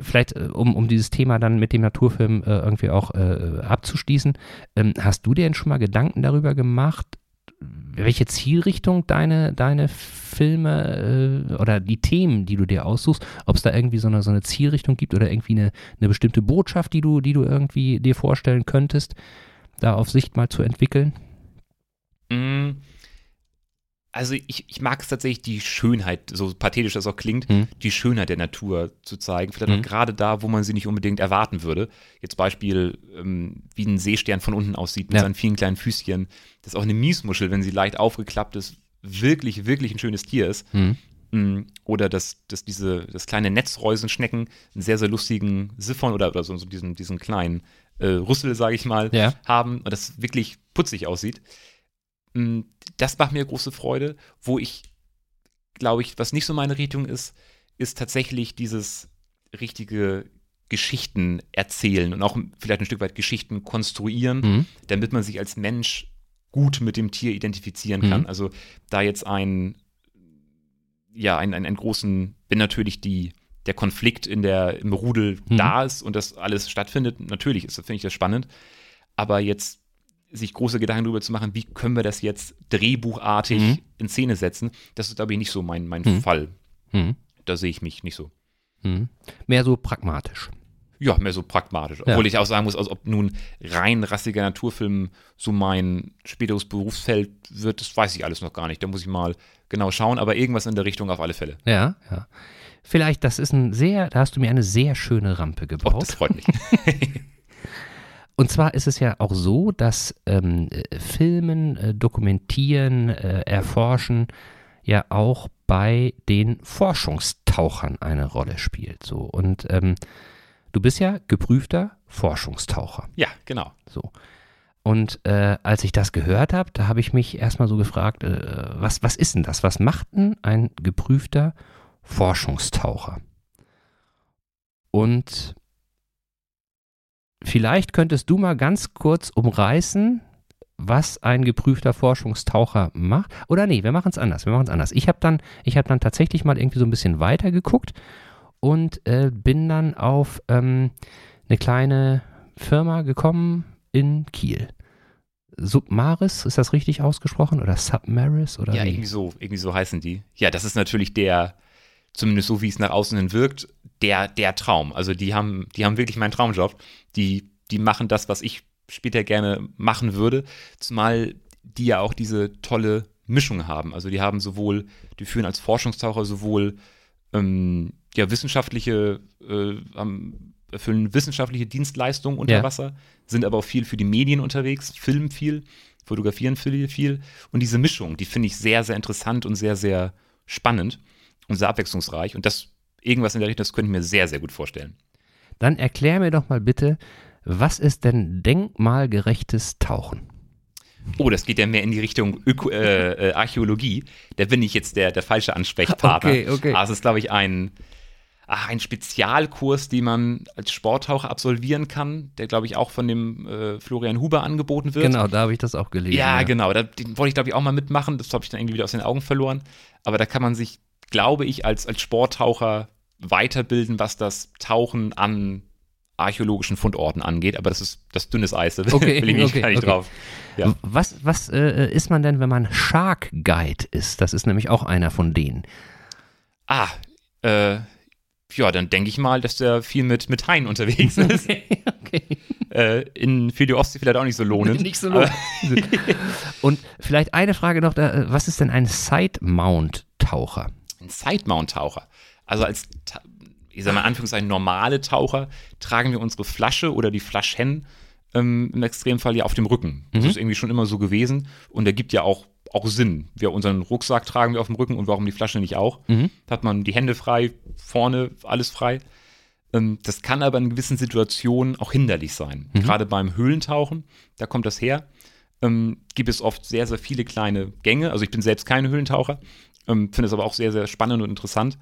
vielleicht, äh, um, um dieses Thema dann mit dem Naturfilm äh, irgendwie auch äh, abzuschließen, ähm, hast du dir denn schon mal Gedanken darüber gemacht, welche Zielrichtung deine, deine Filme äh, oder die Themen, die du dir aussuchst, ob es da irgendwie so eine, so eine Zielrichtung gibt oder irgendwie eine, eine bestimmte Botschaft, die du, die du irgendwie dir vorstellen könntest, da auf Sicht mal zu entwickeln? Mm, Also ich, ich mag es tatsächlich, die Schönheit, so pathetisch das auch klingt, Hm. die Schönheit der Natur zu zeigen. Vielleicht Hm. auch gerade da, wo man sie nicht unbedingt erwarten würde. Jetzt Beispiel, ähm, wie ein Seestern von unten aussieht mit Ja. seinen vielen kleinen Füßchen. Dass auch eine Miesmuschel, wenn sie leicht aufgeklappt ist, wirklich, wirklich ein schönes Tier ist. Hm. Mm, Oder dass, dass diese, das kleine Netzreusenschnecken einen sehr, sehr lustigen Siphon oder, oder so, so diesen, diesen kleinen äh, Rüssel, sage ich mal, Ja. haben und das wirklich putzig aussieht. Mm, Das macht mir große Freude. Wo ich, glaube ich, was nicht so meine Richtung ist, ist tatsächlich dieses richtige Geschichten erzählen und auch vielleicht ein Stück weit Geschichten konstruieren, Hm. damit man sich als Mensch gut mit dem Tier identifizieren kann. Mhm. Also da jetzt ein, ja, einen, einen, einen großen, wenn natürlich die, der Konflikt in der, im Rudel Mhm. da ist und das alles stattfindet, natürlich ist, finde ich das spannend. Aber jetzt sich große Gedanken darüber zu machen, wie können wir das jetzt drehbuchartig Mhm. in Szene setzen, das ist, glaube ich, nicht so mein, mein Mhm. Fall. Hm. Da sehe ich mich nicht so. Hm. Mehr so pragmatisch. Ja, mehr so pragmatisch. Ja. Obwohl ich auch sagen muss, als ob nun rein rassiger Naturfilm so mein späteres Berufsfeld wird, das weiß ich alles noch gar nicht. Da muss ich mal genau schauen, aber irgendwas in der Richtung auf alle Fälle. Ja, ja. Vielleicht, das ist ein sehr, da hast du mir eine sehr schöne Rampe Oh, gebaut. das freut mich. Und zwar ist es ja auch so, dass ähm, äh, Filmen, äh, Dokumentieren, äh, Erforschen ja auch bei den Forschungstauchern eine Rolle spielt. So. Und ähm, du bist ja geprüfter Forschungstaucher. ja, genau. So. Und äh, als ich das gehört habe, da habe ich mich erstmal so gefragt, äh, was, was ist denn das? Was macht denn ein geprüfter Forschungstaucher? Und vielleicht könntest du mal ganz kurz umreißen, was ein geprüfter Forschungstaucher macht. Oder nee, wir machen es anders. Wir machen es anders. Ich habe dann, ich habe dann tatsächlich mal irgendwie so ein bisschen weiter geguckt und äh, bin dann auf ähm, eine kleine Firma gekommen in Kiel. Submaris, ist das richtig ausgesprochen? Oder Submaris? Oder Ja, wie? irgendwie so, irgendwie so heißen die. Ja, das ist natürlich der, zumindest so wie es nach außen hin wirkt, der, der Traum. Also die haben, die haben wirklich meinen Traumjob. Die, die machen das, was ich später gerne machen würde, zumal die ja auch diese tolle Mischung haben. Also die haben sowohl, die führen als Forschungstaucher sowohl ähm, ja, wissenschaftliche, äh, erfüllen wissenschaftliche Dienstleistungen unter Ja. Wasser, sind aber auch viel für die Medien unterwegs, filmen viel, fotografieren viel, viel. Und diese Mischung, die finde ich sehr, sehr interessant und sehr, sehr spannend und sehr abwechslungsreich. Und das, irgendwas in der Richtung, das könnte ich mir sehr, sehr gut vorstellen. Dann erklär mir doch mal bitte, was ist denn denkmalgerechtes Tauchen? Oh, das geht ja mehr in die Richtung Öko äh, äh, Archäologie. Da bin ich jetzt der, der falsche Ansprechpartner. Okay, okay. Aber es ist, glaube ich, ein, ach, ein Spezialkurs, den man als Sporttaucher absolvieren kann, der, glaube ich, auch von dem äh, Florian Huber angeboten wird. Genau, da habe ich das auch gelesen. Ja, genau. Da, den wollte ich, glaube ich, auch mal mitmachen. Das habe ich dann irgendwie wieder aus den Augen verloren. Aber da kann man sich, glaube ich, als, als Sporttaucher weiterbilden, was das Tauchen an, archäologischen Fundorten angeht, aber das ist das dünnes Eis, da Okay, will ich nicht, okay, gar nicht okay. drauf. Ja. Was, was äh, ist man denn, wenn man Shark Guide ist? Das ist nämlich auch einer von denen. Ah, äh, ja, dann denke ich mal, dass der viel mit, mit Haien unterwegs ist. okay. äh, in, für die Ostsee vielleicht auch nicht so lohnend. Nicht so lohnt. Und vielleicht eine Frage noch, da, äh, was ist denn ein Side-Mount-Taucher? Ein Side-Mount-Taucher. Also als, ich sag mal Anführungszeichen, normale Taucher tragen wir unsere Flasche oder die Flaschen ähm, im Extremfall ja auf dem Rücken. Das Mhm. ist irgendwie schon immer so gewesen und der gibt ja auch, auch Sinn. Wir unseren Rucksack tragen wir auf dem Rücken und warum die Flasche nicht auch? Mhm. Da hat man die Hände frei, vorne alles frei. Ähm, das kann aber in gewissen Situationen auch hinderlich sein. Mhm. Gerade beim Höhlentauchen, da kommt das her, ähm, gibt es oft sehr, sehr viele kleine Gänge. Also ich bin selbst kein Höhlentaucher, ähm, finde es aber auch sehr, sehr spannend und interessant.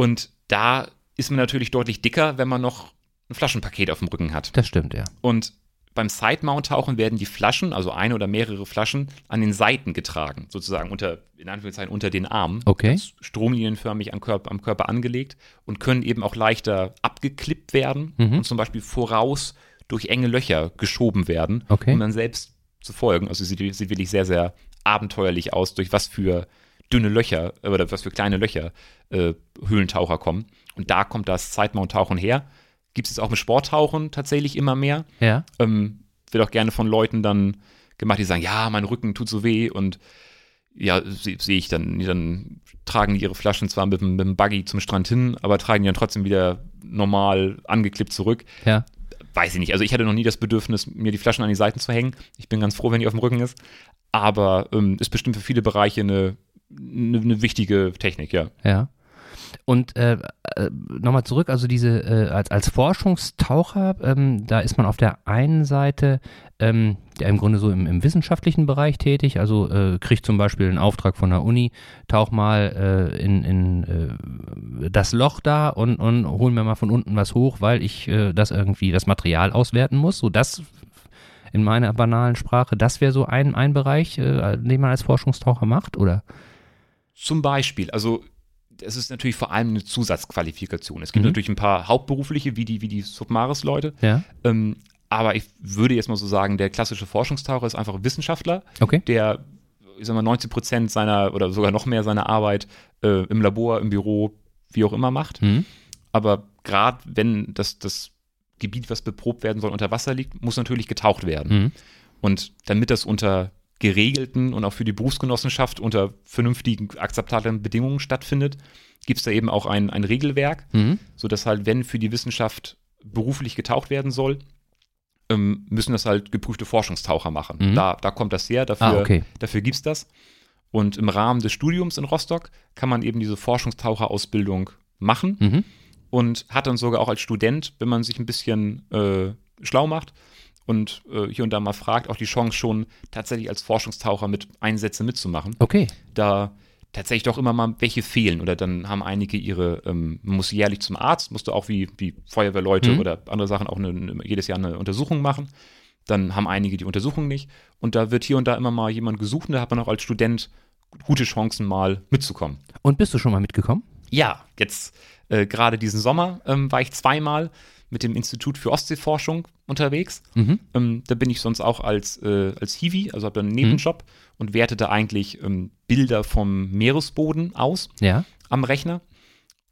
Und da ist man natürlich deutlich dicker, wenn man noch ein Flaschenpaket auf dem Rücken hat. Das stimmt, ja. Und beim Side-Mount-Tauchen werden die Flaschen, also eine oder mehrere Flaschen, an den Seiten getragen, sozusagen unter, in Anführungszeichen, unter den Armen. Okay. Stromlinienförmig am Körper, am Körper angelegt und können eben auch leichter abgeklippt werden Mhm. und zum Beispiel voraus durch enge Löcher geschoben werden, Okay. um dann selbst zu folgen. Also sieht, sieht wirklich sehr, sehr abenteuerlich aus, durch was für dünne Löcher oder was für kleine Löcher äh, Höhlentaucher kommen. Und da kommt das Side-Mount-Tauchen her. Gibt es auch mit Sporttauchen tatsächlich immer mehr Ja. ähm, wird auch gerne von Leuten dann gemacht, die sagen, ja, mein Rücken tut so weh und ja, sehe seh ich dann, dann tragen die ihre Flaschen zwar mit, dem- mit dem Buggy zum Strand hin, aber tragen die dann trotzdem wieder normal angeklippt zurück. Ja. Weiß ich nicht. Also ich hatte noch nie das Bedürfnis, mir die Flaschen an die Seiten zu hängen. Ich bin ganz froh, wenn die auf dem Rücken ist. Aber ähm, ist bestimmt für viele Bereiche eine, eine, eine wichtige Technik, ja. Ja. Und äh, äh, nochmal zurück, also diese, äh, als, als Forschungstaucher, ähm, da ist man auf der einen Seite ähm, ja im Grunde so im, im wissenschaftlichen Bereich tätig, also äh, kriegt zum Beispiel einen Auftrag von der Uni, tauch mal äh, in, in äh, das Loch da und, und hol mir mal von unten was hoch, weil ich äh, das irgendwie, das Material auswerten muss. So das in meiner banalen Sprache, das wäre so ein, ein Bereich, den man als Forschungstaucher macht, oder? Zum Beispiel, also es ist natürlich vor allem eine Zusatzqualifikation. Es gibt Mhm. natürlich ein paar hauptberufliche, wie die, wie die Submaris-Leute. Ja. Ähm, aber ich würde jetzt mal so sagen, der klassische Forschungstaucher ist einfach ein Wissenschaftler, Okay. der, ich sag mal, 90 Prozent seiner oder sogar noch mehr seiner Arbeit äh, im Labor, im Büro, wie auch immer macht. Mhm. Aber gerade wenn das, das Gebiet, was beprobt werden soll, unter Wasser liegt, muss natürlich getaucht werden. Mhm. Und damit das unter geregelten und auch für die Berufsgenossenschaft unter vernünftigen, akzeptablen Bedingungen stattfindet, gibt es da eben auch ein, ein Regelwerk, Mhm. sodass halt, wenn für die Wissenschaft beruflich getaucht werden soll, ähm, müssen das halt geprüfte Forschungstaucher machen. Mhm. Da, da kommt das her, dafür, Ah, okay. dafür gibt es das. Und im Rahmen des Studiums in Rostock kann man eben diese Forschungstaucherausbildung machen Mhm. und hat dann sogar auch als Student, wenn man sich ein bisschen äh, schlau macht und äh, hier und da mal fragt, auch die Chance schon tatsächlich als Forschungstaucher mit Einsätze mitzumachen. Okay. Da tatsächlich doch immer mal welche fehlen oder dann haben einige ihre, ähm, man muss jährlich zum Arzt, musste auch wie, wie Feuerwehrleute Mhm. oder andere Sachen auch eine, jedes Jahr eine Untersuchung machen. Dann haben einige die Untersuchung nicht und da wird hier und da immer mal jemand gesucht und da hat man auch als Student gute Chancen mal mitzukommen. Und bist du schon mal mitgekommen? Ja, jetzt äh, gerade diesen Sommer ähm, war ich zweimal mit dem Institut für Ostseeforschung unterwegs. Mhm. Ähm, da bin ich sonst auch als, äh, als Hiwi, also habe da einen Nebenjob und wertete eigentlich ähm, Bilder vom Meeresboden aus Ja. am Rechner.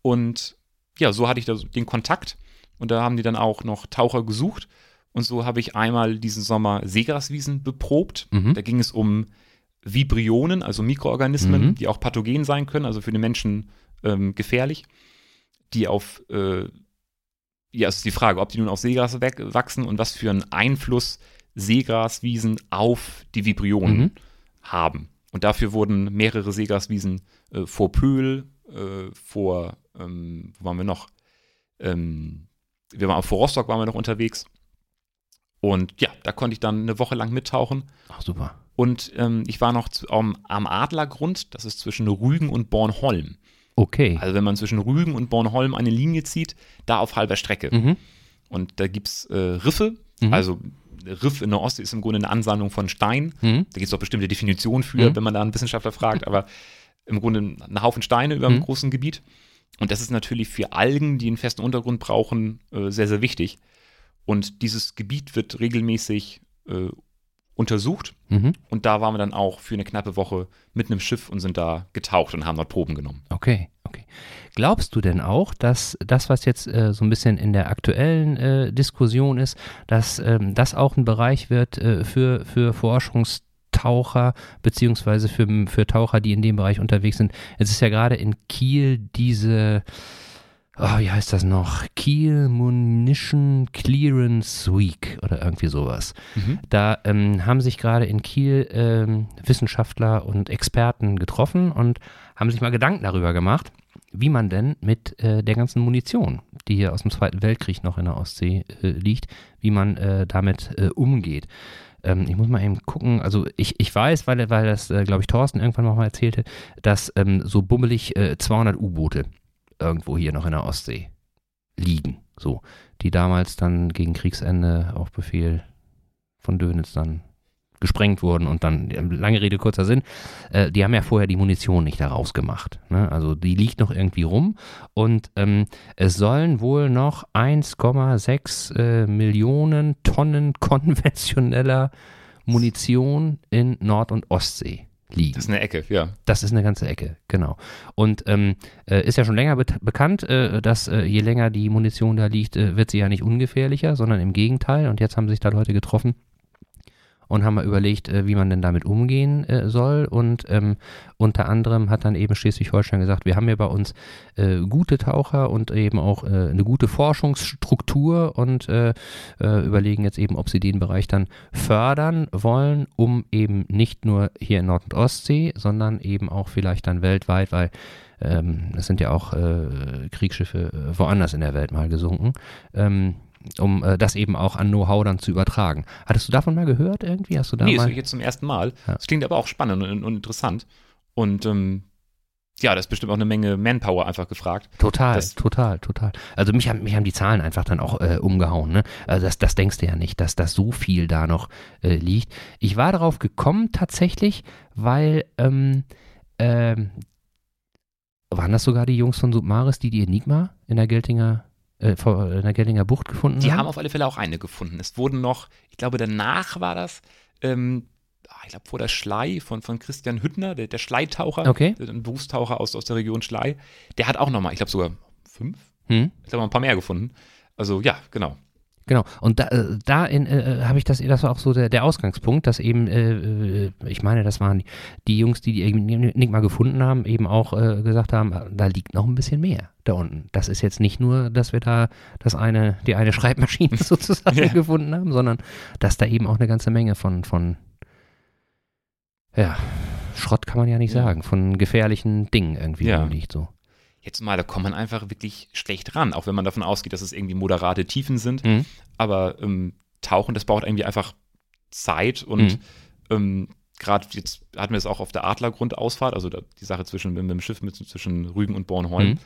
Und ja, so hatte ich da den Kontakt und da haben die dann auch noch Taucher gesucht. Und so habe ich einmal diesen Sommer Seegraswiesen beprobt. Mhm. Da ging es um Vibrionen, also Mikroorganismen, Mhm. die auch pathogen sein können, also für den Menschen ähm, gefährlich, die auf, äh, ja, es ist die Frage, ob die nun auf Seegras wachsen und was für einen Einfluss Seegraswiesen auf die Vibrionen Mhm. haben. Und dafür wurden mehrere Seegraswiesen äh, vor Pöhl, äh, vor, ähm, wo waren wir noch? Ähm, wir waren vor Rostock waren wir noch unterwegs. Und ja, da konnte ich dann eine Woche lang mittauchen. Ach, super. Und ähm, ich war noch zu, am, am Adlergrund, das ist zwischen Rügen und Bornholm. Okay. Also wenn man zwischen Rügen und Bornholm eine Linie zieht, da auf halber Strecke. Mhm. Und da gibt es äh, Riffe, Mhm. also Riff in der Ostsee ist im Grunde eine Ansammlung von Steinen. Mhm. Da gibt es auch bestimmte Definitionen für, Mhm. wenn man da einen Wissenschaftler fragt, aber im Grunde ein Haufen Steine über einem Mhm. großen Gebiet. Und das ist natürlich für Algen, die einen festen Untergrund brauchen, äh, sehr, sehr wichtig. Und dieses Gebiet wird regelmäßig äh, untersucht. Mhm. Und da waren wir dann auch für eine knappe Woche mit einem Schiff und sind da getaucht und haben dort Proben genommen. Okay, okay. Glaubst du denn auch, dass das, was jetzt äh, so ein bisschen in der aktuellen äh, Diskussion ist, dass ähm, das auch ein Bereich wird äh, für, für Forschungstaucher beziehungsweise für, für Taucher, die in dem Bereich unterwegs sind? Es ist ja gerade in Kiel diese, oh, wie heißt das noch? Kiel Munition Clearance Week oder irgendwie sowas. Da ähm, haben sich gerade in Kiel ähm, Wissenschaftler und Experten getroffen und haben sich mal Gedanken darüber gemacht, wie man denn mit äh, der ganzen Munition, die hier aus dem Zweiten Weltkrieg noch in der Ostsee äh, liegt, wie man äh, damit äh, umgeht. Ähm, ich muss mal eben gucken, also ich, ich weiß, weil, weil das, äh, glaube ich, Thorsten irgendwann noch mal erzählte, dass ähm, so bummelig äh, 200 U-Boote irgendwo hier noch in der Ostsee liegen, so, die damals dann gegen Kriegsende auf Befehl von Dönitz dann gesprengt wurden und dann, lange Rede, kurzer Sinn, äh, die haben ja vorher die Munition nicht da rausgemacht. Ne? Also die liegt noch irgendwie rum und ähm, es sollen wohl noch 1,6 äh, Millionen Tonnen konventioneller Munition in Nord- und Ostsee liegen. Das ist eine Ecke, ja. Das ist eine ganze Ecke, genau. Und ähm, äh, ist ja schon länger bet- bekannt, äh, dass äh, je länger die Munition da liegt, äh, wird sie ja nicht ungefährlicher, sondern im Gegenteil. Und jetzt haben sich da Leute getroffen und haben mal überlegt, äh, wie man denn damit umgehen äh, soll. Und ähm, unter anderem hat dann eben Schleswig-Holstein gesagt, wir haben hier bei uns äh, gute Taucher und eben auch äh, eine gute Forschungsstruktur und äh, äh, überlegen jetzt eben, ob sie den Bereich dann fördern wollen, um eben nicht nur hier in Nord- und Ostsee, sondern eben auch vielleicht dann weltweit, weil ähm, es sind ja auch Kriegsschiffe woanders in der Welt mal gesunken, ähm, um äh, das eben auch an Know-how dann zu übertragen. Hattest du davon mal gehört irgendwie? Hast du da nee, das mal? ich jetzt zum ersten Mal. Ja. Das klingt aber auch spannend und, und interessant. Und ähm, ja, das ist bestimmt auch eine Menge Manpower einfach gefragt. Total, Das- total, total. Also mich haben, mich haben die Zahlen einfach dann auch äh, umgehauen. Ne? Also das, das denkst du ja nicht, dass das so viel da noch äh, liegt. Ich war darauf gekommen tatsächlich, weil ähm, ähm, waren das sogar die Jungs von Submaris, die die Enigma in der Geltinger, äh, vor- in der Geltinger Bucht gefunden Die haben? haben auf alle Fälle auch eine gefunden. Es wurden noch, ich glaube, danach war das, ähm, ah, ich glaube, vor der Schlei von, von Christian Hüttner, der, der Schleitaucher, Okay. der- ein Berufstaucher aus, aus der Region Schlei, der hat auch nochmal, ich glaube sogar fünf, Hm? ich glaube ein paar mehr gefunden. Also ja, genau. Genau. Und da, äh, da in, äh, habe ich das, das war auch so der, der Ausgangspunkt, dass eben, äh, äh, ich meine, das waren die, Jungs, die die Enigma gefunden haben, eben auch äh, gesagt haben, äh, da liegt noch ein bisschen mehr da unten. Das ist jetzt nicht nur, dass wir da das eine, die eine Schreibmaschine sozusagen Ja. gefunden haben, sondern dass da eben auch eine ganze Menge von, von, ja, Schrott kann man ja nicht Ja. sagen, von gefährlichen Dingen irgendwie Ja. liegt so. Jetzt mal, da kommt man einfach wirklich schlecht ran, auch wenn man davon ausgeht, dass es irgendwie moderate Tiefen sind. Mhm. Aber ähm, Tauchen, das braucht irgendwie einfach Zeit und Mhm. ähm, gerade jetzt hatten wir es auch auf der Adlergrundausfahrt, also da, die Sache zwischen mit, mit dem Schiff mit, zwischen Rügen und Bornholm. Mhm.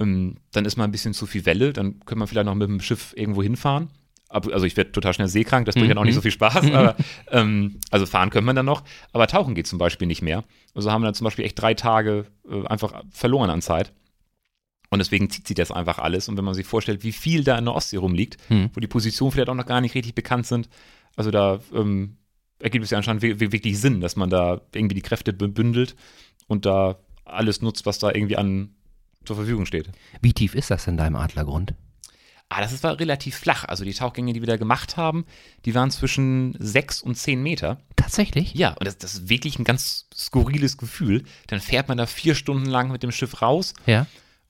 Ähm, dann ist mal ein bisschen zu viel Welle, dann können wir vielleicht noch mit dem Schiff irgendwo hinfahren. Also ich werde total schnell seekrank, das bringt Mhm. dann auch nicht so viel Spaß. Aber, ähm, also fahren können wir dann noch, aber tauchen geht zum Beispiel nicht mehr. Also haben wir dann zum Beispiel echt drei Tage äh, einfach verloren an Zeit. Und deswegen zieht sich das einfach alles. Und wenn man sich vorstellt, wie viel da in der Ostsee rumliegt, Mhm. wo die Positionen vielleicht auch noch gar nicht richtig bekannt sind, also da ähm, ergibt es ja anscheinend wi- wi- wirklich Sinn, dass man da irgendwie die Kräfte bü- bündelt und da alles nutzt, was da irgendwie an zur Verfügung steht. Wie tief ist das in deinem Adlergrund? Ah, das ist war relativ flach. Also die Tauchgänge, die wir da gemacht haben, die waren zwischen sechs und zehn Meter. Tatsächlich? Ja, und das, das ist wirklich ein ganz skurriles Gefühl. Dann fährt man da vier Stunden lang mit dem Schiff raus Ja,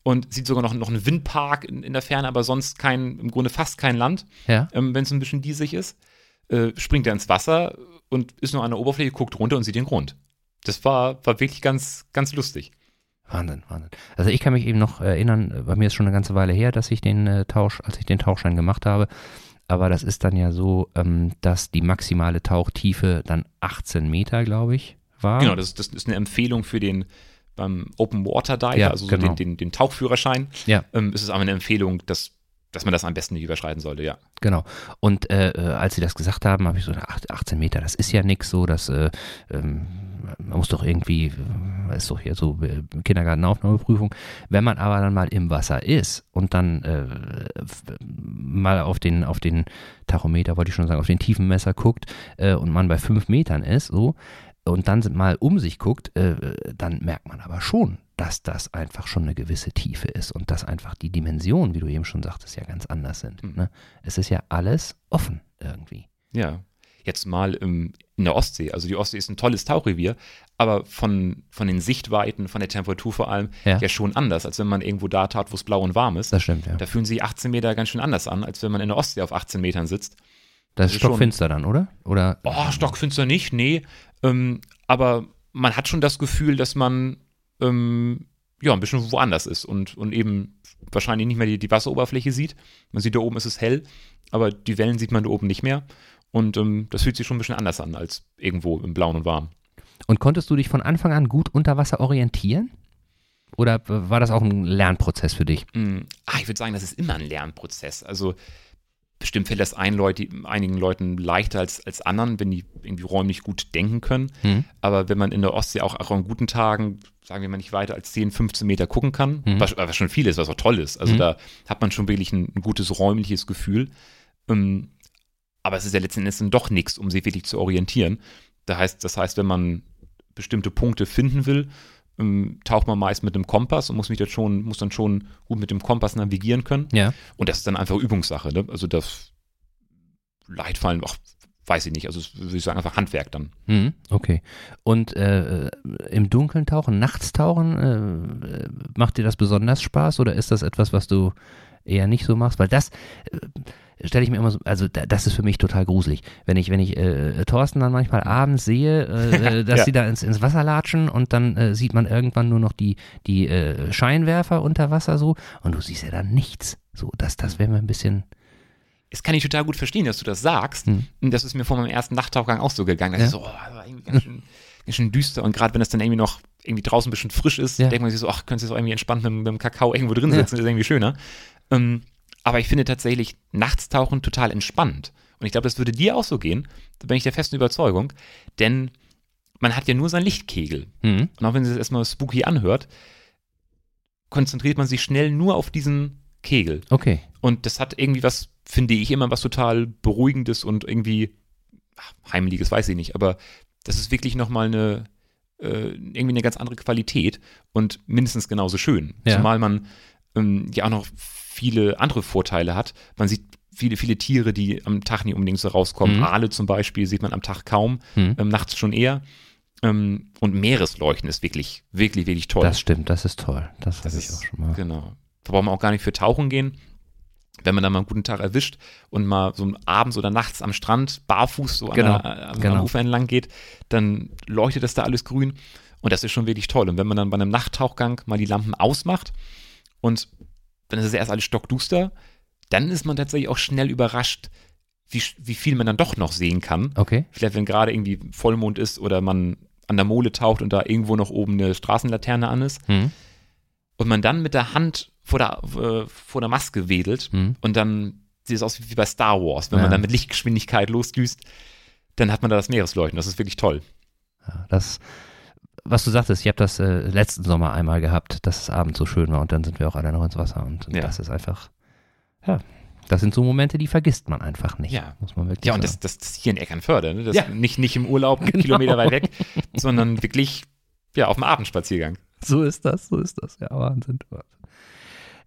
und sieht sogar noch, noch einen Windpark in, in der Ferne, aber sonst kein, im Grunde fast kein Land, ja. ähm, wenn es ein bisschen diesig ist. Äh, springt er ins Wasser und ist nur an der Oberfläche, guckt runter und sieht den Grund. Das war, war wirklich ganz, ganz lustig. Wahnsinn, Wahnsinn. Also ich kann mich eben noch erinnern, äh, bei mir ist schon eine ganze Weile her, dass ich den äh, Tausch, als ich den Tauchschein gemacht habe. Aber das ist dann ja so, ähm, dass die maximale Tauchtiefe dann 18 Meter, glaube ich, war. Genau, das, das ist eine Empfehlung für den beim Open Water Dive, Ja, also so genau. den, den, den Tauchführerschein. Ja. Ähm, ist es aber eine Empfehlung, dass, dass man das am besten nicht überschreiten sollte, ja. Genau. Und äh, äh, als sie das gesagt haben, habe ich so gedacht, ach, 18 Meter, das ist ja nix so, das äh, ähm, man muss doch irgendwie, äh, ist doch hier so äh, Kindergartenaufnahmeprüfung, wenn man aber dann mal im Wasser ist und dann äh, mal auf den, auf den Tachometer, wollte ich schon sagen, auf den Tiefenmesser guckt und man bei fünf Metern ist, so, und dann mal um sich guckt, äh, dann merkt man aber schon, dass das einfach schon eine gewisse Tiefe ist und dass einfach die Dimensionen, wie du eben schon sagtest, ja ganz anders sind. Mhm. Ne? Es ist ja alles offen irgendwie. Ja. Jetzt mal im, in der Ostsee. Also die Ostsee ist ein tolles Tauchrevier, aber von, von den Sichtweiten, von der Temperatur vor allem, Ja. ja, schon anders, als wenn man irgendwo da tat, wo es blau und warm ist. Das stimmt, ja. Da fühlen sich 18 Meter ganz schön anders an, als wenn man in der Ostsee auf 18 Metern sitzt. Das ist ist stockfinster dann, oder? Oder? Oh, stockfinster nicht, nee. Ähm, aber man hat schon das Gefühl, dass man ähm, ja ein bisschen woanders ist und, und eben wahrscheinlich nicht mehr die, die Wasseroberfläche sieht. Man sieht da oben ist es hell, aber die Wellen sieht man da oben nicht mehr. Und ähm, das fühlt sich schon ein bisschen anders an als irgendwo im Blauen und Warm. Und konntest du dich von Anfang an gut unter Wasser orientieren? Oder war das auch ein Lernprozess für dich? Mm, Ah, ich würde sagen, das ist immer ein Lernprozess. Also bestimmt fällt das ein Leute, einigen Leuten leichter als, als anderen, wenn die irgendwie räumlich gut denken können. Hm? Aber wenn man in der Ostsee auch, auch an guten Tagen, sagen wir mal, nicht weiter als 10, 15 Meter gucken kann, Mhm. was, was schon viel ist, was auch toll ist. Also Mhm. da hat man schon wirklich ein, ein gutes räumliches Gefühl. Ähm, aber es ist ja letzten Endes dann doch nichts, um sich wirklich zu orientieren. Da heißt, das heißt, wenn man bestimmte Punkte finden will, ähm, taucht man meist mit dem Kompass und muss mich dann schon, muss dann schon gut mit dem Kompass navigieren können. Ja. Und das ist dann einfach Übungssache. Ne? Also das Leitfallen, ach, weiß ich nicht. Also würde ich sagen, einfach Handwerk dann. Hm, okay. Und äh, im Dunkeln tauchen, nachts tauchen, äh, macht dir das besonders Spaß oder ist das etwas, was du eher nicht so machst? Weil das äh, stelle ich mir immer so, also da, das ist für mich total gruselig. Wenn ich, wenn ich äh, Thorsten dann manchmal abends sehe, äh, äh, dass Ja. sie da ins, ins Wasser latschen und dann äh, sieht man irgendwann nur noch die, die äh, Scheinwerfer unter Wasser so und du siehst ja dann nichts. So, das, das wäre mir ein bisschen. Das kann ich total gut verstehen, dass du das sagst. Hm. Das ist mir vor meinem ersten Nachttauchgang auch so gegangen. Dass Ja. ich so, oh, das war irgendwie ganz schön, ganz schön düster. Und gerade wenn das dann irgendwie noch irgendwie draußen ein bisschen frisch ist, Ja. denkt man sich so, ach, könntest du jetzt auch irgendwie entspannt mit, mit dem Kakao irgendwo drin Ja. sitzen, ist irgendwie schöner. Ähm, aber ich finde tatsächlich Nachtstauchen total entspannt. Und ich glaube, das würde dir auch so gehen. Da bin ich der festen Überzeugung. Denn man hat ja nur seinen Lichtkegel. Hm, Und auch wenn das erstmal spooky anhört, konzentriert man sich schnell nur auf diesen Kegel. okay. Und das hat irgendwie was, finde ich, immer was total Beruhigendes und irgendwie ach, Heimliches, weiß ich nicht. Aber das ist wirklich nochmal eine, äh, irgendwie eine ganz andere Qualität und mindestens genauso schön. Ja. Zumal man ähm, ja auch noch viele andere Vorteile hat. Man sieht viele, viele Tiere, die am Tag nicht unbedingt so rauskommen. Mhm. Aale zum Beispiel sieht man am Tag kaum, Hm. ähm, nachts schon eher. Ähm, und Meeresleuchten ist wirklich, wirklich, wirklich toll. Das stimmt, das ist toll. Das, Das habe ich ist- auch schon mal. Genau. Da braucht man auch gar nicht für tauchen gehen. Wenn man dann mal einen guten Tag erwischt und mal so abends oder nachts am Strand barfuß so Genau, an der, am, genau. am Ufer entlang geht, dann leuchtet das da alles grün. Und das ist schon wirklich toll. Und wenn man dann bei einem Nachttauchgang mal die Lampen ausmacht und dann ist es erst alles stockduster, dann ist man tatsächlich auch schnell überrascht, wie, wie viel man dann doch noch sehen kann. Okay. Vielleicht, wenn gerade irgendwie Vollmond ist oder man an der Mole taucht und da irgendwo noch oben eine Straßenlaterne an ist Hm. und man dann mit der Hand vor der, äh, vor der Maske wedelt Hm. und dann sieht es aus wie bei Star Wars, wenn Ja. man dann mit Lichtgeschwindigkeit losdüst, dann hat man da das Meeresleuchten. Das ist wirklich toll. Ja, das, was du sagtest, ich habe das äh, letzten Sommer einmal gehabt, dass es abends so schön war und dann sind wir auch alle noch ins Wasser und, und Ja. das ist einfach, ja, das sind so Momente, die vergisst man einfach nicht. Ja. Muss man wirklich Ja, und das, das, das hier in Eckernförde, ne? das Ja. nicht, nicht im Urlaub, einen Genau. Kilometer weit weg, sondern wirklich ja, auf dem Abendspaziergang. So ist das, so ist das. Ja, Wahnsinn. Wahnsinn.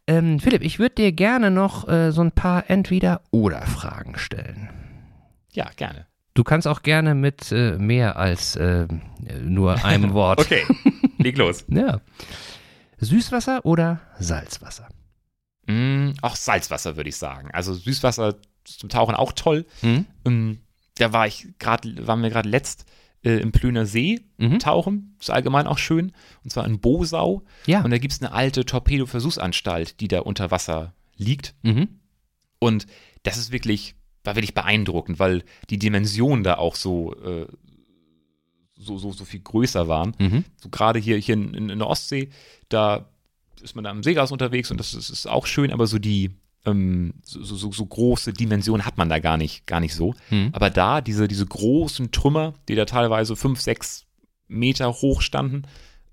Ähm, Philipp, ich würde dir gerne noch äh, so ein paar Entweder-Oder-Fragen stellen. Ja, gerne. Du kannst auch gerne mit äh, mehr als äh, nur einem Wort. Okay, leg los. Ja. Süßwasser oder Salzwasser? Mm, auch Salzwasser, würde ich sagen. Also Süßwasser zum Tauchen auch toll. Hm? Ähm, da war ich gerade, waren wir gerade letzt äh, im Plöner See Mhm. tauchen. Ist allgemein auch schön. Und zwar in Bosau. Ja. Und da gibt es eine alte Torpedo-Versuchsanstalt, die da unter Wasser liegt. Mhm. Und das ist wirklich, war wirklich beeindruckend, weil die Dimensionen da auch so, äh, so, so, so viel größer waren. Mhm. So gerade hier, hier in, in, in der Ostsee, da ist man da am Seegas unterwegs und das ist, ist auch schön, aber so die ähm, so, so, so, so große Dimensionen hat man da gar nicht, gar nicht so. Mhm. Aber da, diese, diese großen Trümmer, die da teilweise fünf, sechs Meter hoch standen.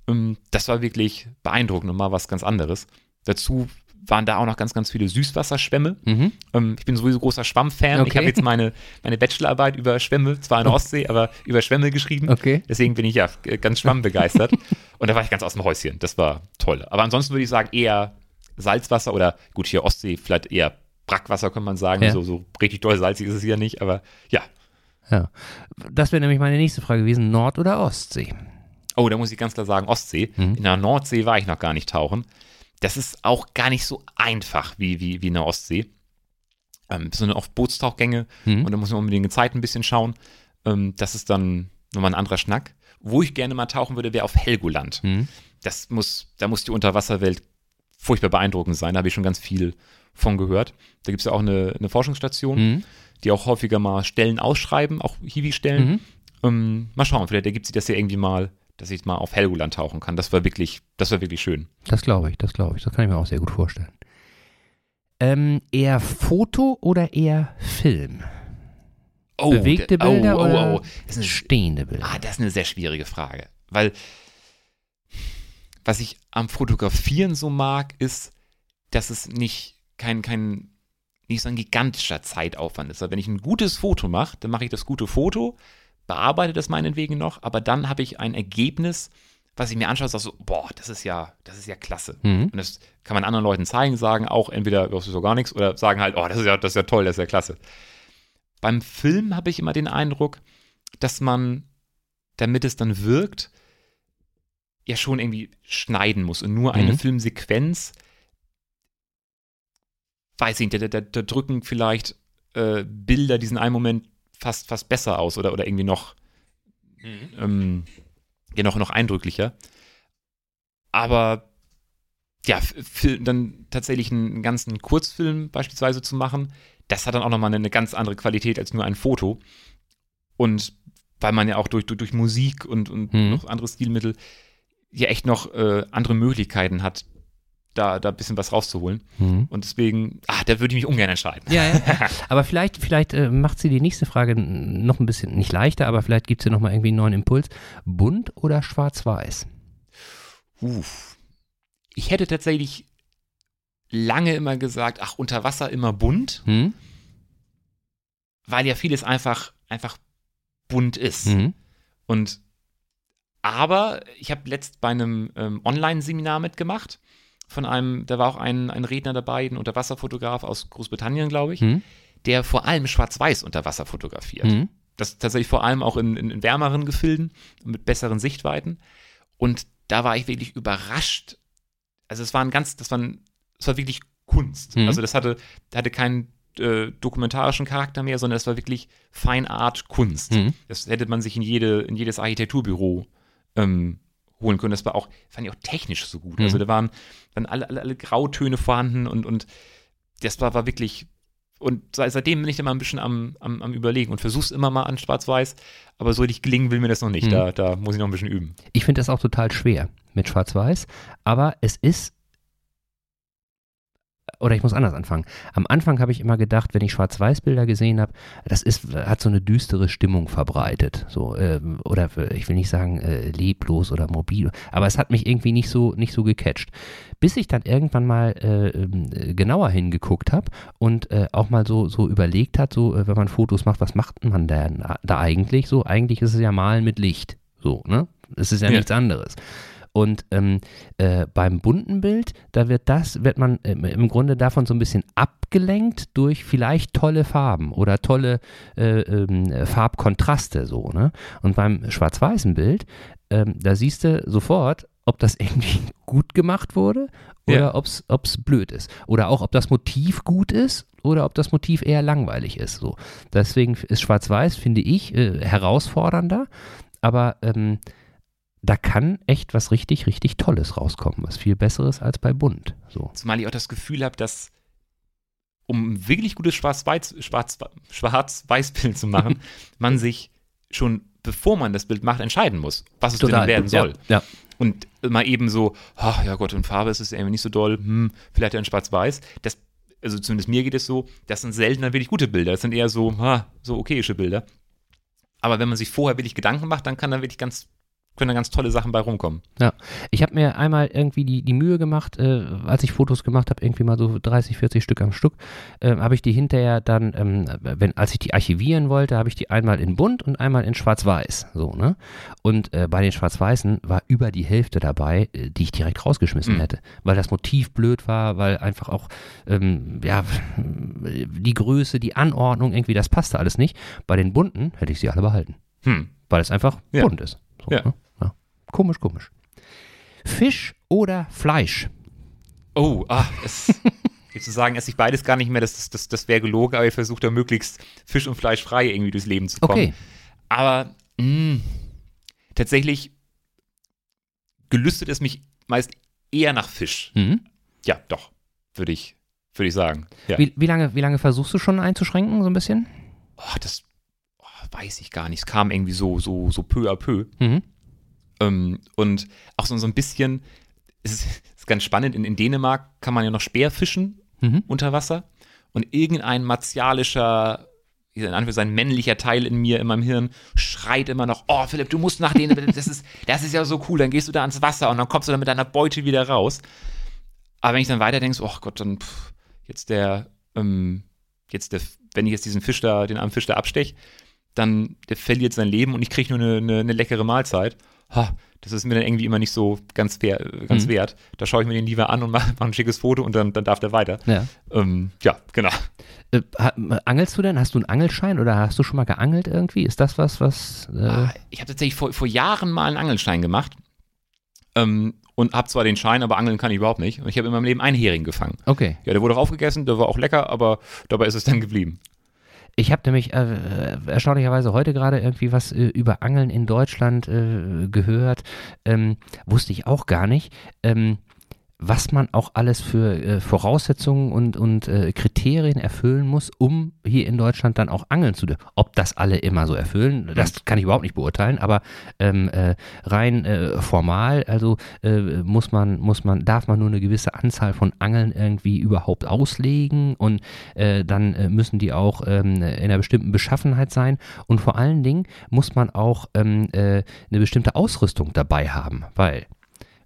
Ähm, das war wirklich beeindruckend und mal was ganz anderes. Dazu waren da auch noch ganz, ganz viele Süßwasserschwämme. Mhm. Ähm, ich bin sowieso großer Schwamm-Fan. Okay. Ich habe jetzt meine, meine Bachelorarbeit über Schwämme, zwar in der Ostsee, aber über Schwämme geschrieben. Okay. Deswegen bin ich ja ganz schwammbegeistert. und da war ich ganz aus dem Häuschen. Das war toll. Aber ansonsten würde ich sagen, eher Salzwasser oder gut, hier Ostsee, vielleicht eher Brackwasser, kann man sagen. Ja. So, so richtig doll salzig ist es hier nicht, aber ja. Ja. Das wäre nämlich meine nächste Frage gewesen: Nord- oder Ostsee? Oh, da muss ich ganz klar sagen, Ostsee. Mhm. In der Nordsee war ich noch gar nicht tauchen. Das ist auch gar nicht so einfach wie, wie, wie in der Ostsee. Ähm, so eine oft Bootstauchgänge Mhm. und da muss man unbedingt die Zeit ein bisschen schauen. Ähm, das ist dann nochmal ein anderer Schnack. Wo ich gerne mal tauchen würde, wäre auf Helgoland. Mhm. Das muss, da muss die Unterwasserwelt furchtbar beeindruckend sein. Da habe ich schon ganz viel von gehört. Da gibt es ja auch eine, eine Forschungsstation, Mhm. die auch häufiger mal Stellen ausschreiben, auch Hiwi-Stellen. Mhm. Ähm, mal schauen, vielleicht ergibt sich das ja irgendwie mal, dass ich mal auf Helgoland tauchen kann. Das war wirklich, das war wirklich schön. Das glaube ich, das glaube ich. Das kann ich mir auch sehr gut vorstellen. Ähm, eher Foto oder eher Film? Oh, Bewegte der- Bilder oh, oder oh, oh. Das ist eine, stehende Bilder? ah, das ist eine sehr schwierige Frage. Weil was ich am Fotografieren so mag, ist, dass es nicht kein, kein nicht so ein gigantischer Zeitaufwand ist. Aber wenn ich ein gutes Foto mache, dann mache ich das gute Foto, bearbeite das meinetwegen noch, aber dann habe ich ein Ergebnis, was ich mir anschaue, sage so, boah, das ist ja, das ist ja klasse. Mhm. Und das kann man anderen Leuten zeigen, sagen auch entweder, das ist doch gar nichts, oder sagen halt, oh, das ist ja, das ist ja toll, das ist ja klasse. Beim Film habe ich immer den Eindruck, dass man, damit es dann wirkt, ja schon irgendwie schneiden muss. Und nur eine Mhm. Filmsequenz, weiß ich nicht, da, da, da drücken vielleicht äh, Bilder diesen einen Moment fast, fast besser aus oder, oder irgendwie noch, ähm, ja, noch, eindrücklicher. Aber ja, dann tatsächlich einen ganzen Kurzfilm beispielsweise zu machen, das hat dann auch nochmal eine, eine ganz andere Qualität als nur ein Foto. Und weil man ja auch durch, durch, durch Musik und, und Mhm. noch andere Stilmittel ja echt noch äh, andere Möglichkeiten hat, da, da ein bisschen was rauszuholen. Mhm. Und deswegen, ah, da würde ich mich ungern entscheiden. Ja, ja. Aber vielleicht, vielleicht äh, macht sie die nächste Frage noch ein bisschen, nicht leichter, aber vielleicht gibt es ja nochmal irgendwie einen neuen Impuls. Bunt oder schwarz-weiß? Uff. Ich hätte tatsächlich lange immer gesagt, ach, unter Wasser immer bunt, Hm? weil ja vieles einfach, einfach bunt ist. Mhm. Und aber ich habe letzt bei einem ähm, Online-Seminar mitgemacht. Von einem, da war auch ein, ein Redner dabei, ein Unterwasserfotograf aus Großbritannien, glaube ich, Hm? der vor allem schwarz-weiß unter Wasser fotografiert. Hm? Das tatsächlich vor allem auch in, in, in wärmeren Gefilden mit besseren Sichtweiten. Und da war ich wirklich überrascht. Also es war ein ganz, das war, ein, es war wirklich Kunst. Mhm. Also das hatte, hatte keinen äh, dokumentarischen Charakter mehr, sondern es war wirklich Feinart Kunst. Mhm. Das hätte man sich in, jede, in jedes Architekturbüro ähm, holen können. Das war auch, fand ich auch technisch so gut. Mhm. Also da waren, waren alle, alle, alle Grautöne vorhanden und, und das war, war wirklich. Und se- seitdem bin ich immer ein bisschen am, am, am Überlegen und versuch's immer mal an Schwarz-Weiß, aber so richtig gelingen will mir das noch nicht. Mhm. Da, da muss ich noch ein bisschen üben. Ich finde das auch total schwer mit Schwarz-Weiß, aber es ist. Oder ich muss anders anfangen. Am Anfang habe ich immer gedacht, wenn ich Schwarz-Weiß-Bilder gesehen habe, das ist, hat so eine düstere Stimmung verbreitet. So, ähm, oder äh, ich will nicht sagen äh, leblos oder mobil, aber es hat mich irgendwie nicht so, nicht so gecatcht. Bis ich dann irgendwann mal äh, ähm, äh, genauer hingeguckt habe und äh, auch mal so, so überlegt hat, so, äh, wenn man Fotos macht, was macht man denn da eigentlich? So, eigentlich ist es ja Malen mit Licht. So, ne? Es ist ja, Ja. nichts anderes. Und ähm, äh, beim bunten Bild, da wird das, wird man ähm, im Grunde davon so ein bisschen abgelenkt durch vielleicht tolle Farben oder tolle äh, ähm, Farbkontraste so, ne? Und beim schwarz-weißen Bild, ähm, da siehst du sofort, ob das irgendwie gut gemacht wurde oder Ja. ob es blöd ist. Oder auch, ob das Motiv gut ist oder ob das Motiv eher langweilig ist. So. Deswegen ist Schwarz-Weiß, finde ich, äh, herausfordernder, aber ähm, da kann echt was richtig, richtig Tolles rauskommen. Was viel Besseres als bei Bunt. So. Zumal ich auch das Gefühl habe, dass um ein wirklich gutes Schwarz-Weiß Schwarz, Schwarz-Weiß-Bild zu machen, man sich schon bevor man das Bild macht, entscheiden muss, was es denn werden soll. Ja, ja. Und mal eben so, ach ja Gott, in Farbe ist es irgendwie nicht so doll, hm, vielleicht ja in Schwarz-Weiß. Das, also zumindest mir geht es so, das sind seltener wirklich gute Bilder. Das sind eher so, ha, so okayische Bilder. Aber wenn man sich vorher wirklich Gedanken macht, dann kann da wirklich ganz können da ganz tolle Sachen bei rumkommen. Ja, ich habe mir einmal irgendwie die, die Mühe gemacht, äh, als ich Fotos gemacht habe, irgendwie mal so 30, 40 Stück am Stück, äh, habe ich die hinterher dann, ähm, wenn, als ich die archivieren wollte, habe ich die einmal in bunt und einmal in schwarz-weiß, so, ne? Und äh, bei den schwarz-weißen war über die Hälfte dabei, äh, die ich direkt rausgeschmissen Mhm. hätte, weil das Motiv blöd war, weil einfach auch, ähm, ja, die Größe, die Anordnung, irgendwie, das passte alles nicht. Bei den bunten hätte ich sie alle behalten, Hm. weil es einfach Ja. bunt ist. So, Ja. Ne? Komisch, komisch. Fisch oder Fleisch? Oh, ah, es, jetzt zu sagen, esse ich beides gar nicht mehr, das, das, das, das wäre gelogen, aber ich versuche da möglichst Fisch und Fleisch frei irgendwie durchs Leben zu kommen. Okay. Aber mh, tatsächlich gelüstet es mich meist eher nach Fisch. Mhm. Ja, doch, würde ich, würde ich sagen. Ja. Wie, wie, lange, wie lange versuchst du schon einzuschränken, so ein bisschen? Oh, das oh, weiß ich gar nicht. Es kam irgendwie so, so, so peu à peu. Mhm. Ähm, und auch so, so ein bisschen, es ist, ist ganz spannend, in, in Dänemark kann man ja noch Speer fischen Mhm. unter Wasser und irgendein martialischer, in Anführungszeichen männlicher Teil in mir, in meinem Hirn, schreit immer noch, oh Philipp, du musst nach denen, das ist, das ist ja so cool, dann gehst du da ans Wasser und dann kommst du dann mit deiner Beute wieder raus. Aber wenn ich dann weiter denke, oh Gott, dann pff, jetzt der, ähm, jetzt der, wenn ich jetzt diesen Fisch da, den armen Fisch da abstech, dann der verliert sein Leben und ich kriege nur eine, eine, eine leckere Mahlzeit. Ha, das ist mir dann irgendwie immer nicht so ganz, fair, ganz Mhm. wert. Da schaue ich mir den lieber an und mache mach ein schickes Foto und dann, dann darf der weiter. Ja. Ähm, ja, genau. Äh, angelst du denn? Hast du einen Angelschein oder hast du schon mal geangelt irgendwie? Ist das was, was. Äh, Ah, Ich habe tatsächlich vor, vor Jahren mal einen Angelschein gemacht ähm, und habe zwar den Schein, aber angeln kann ich überhaupt nicht. Und ich habe in meinem Leben einen Hering gefangen. okay. Ja, der wurde auch aufgegessen, der war auch lecker, aber dabei ist es dann geblieben. Ich habe nämlich äh, erstaunlicherweise heute gerade irgendwie was äh, über Angeln in Deutschland äh, gehört. Ähm, wusste ich auch gar nicht. Ähm, was man auch alles für äh, Voraussetzungen und, und äh, Kriterien erfüllen muss, um hier in Deutschland dann auch angeln zu dürfen. Ob das alle immer so erfüllen, das kann ich überhaupt nicht beurteilen, aber ähm, äh, rein äh, formal, also äh, muss man, muss man, darf man nur eine gewisse Anzahl von Angeln irgendwie überhaupt auslegen und äh, dann äh, müssen die auch ähm, in einer bestimmten Beschaffenheit sein und vor allen Dingen muss man auch ähm, äh, eine bestimmte Ausrüstung dabei haben, weil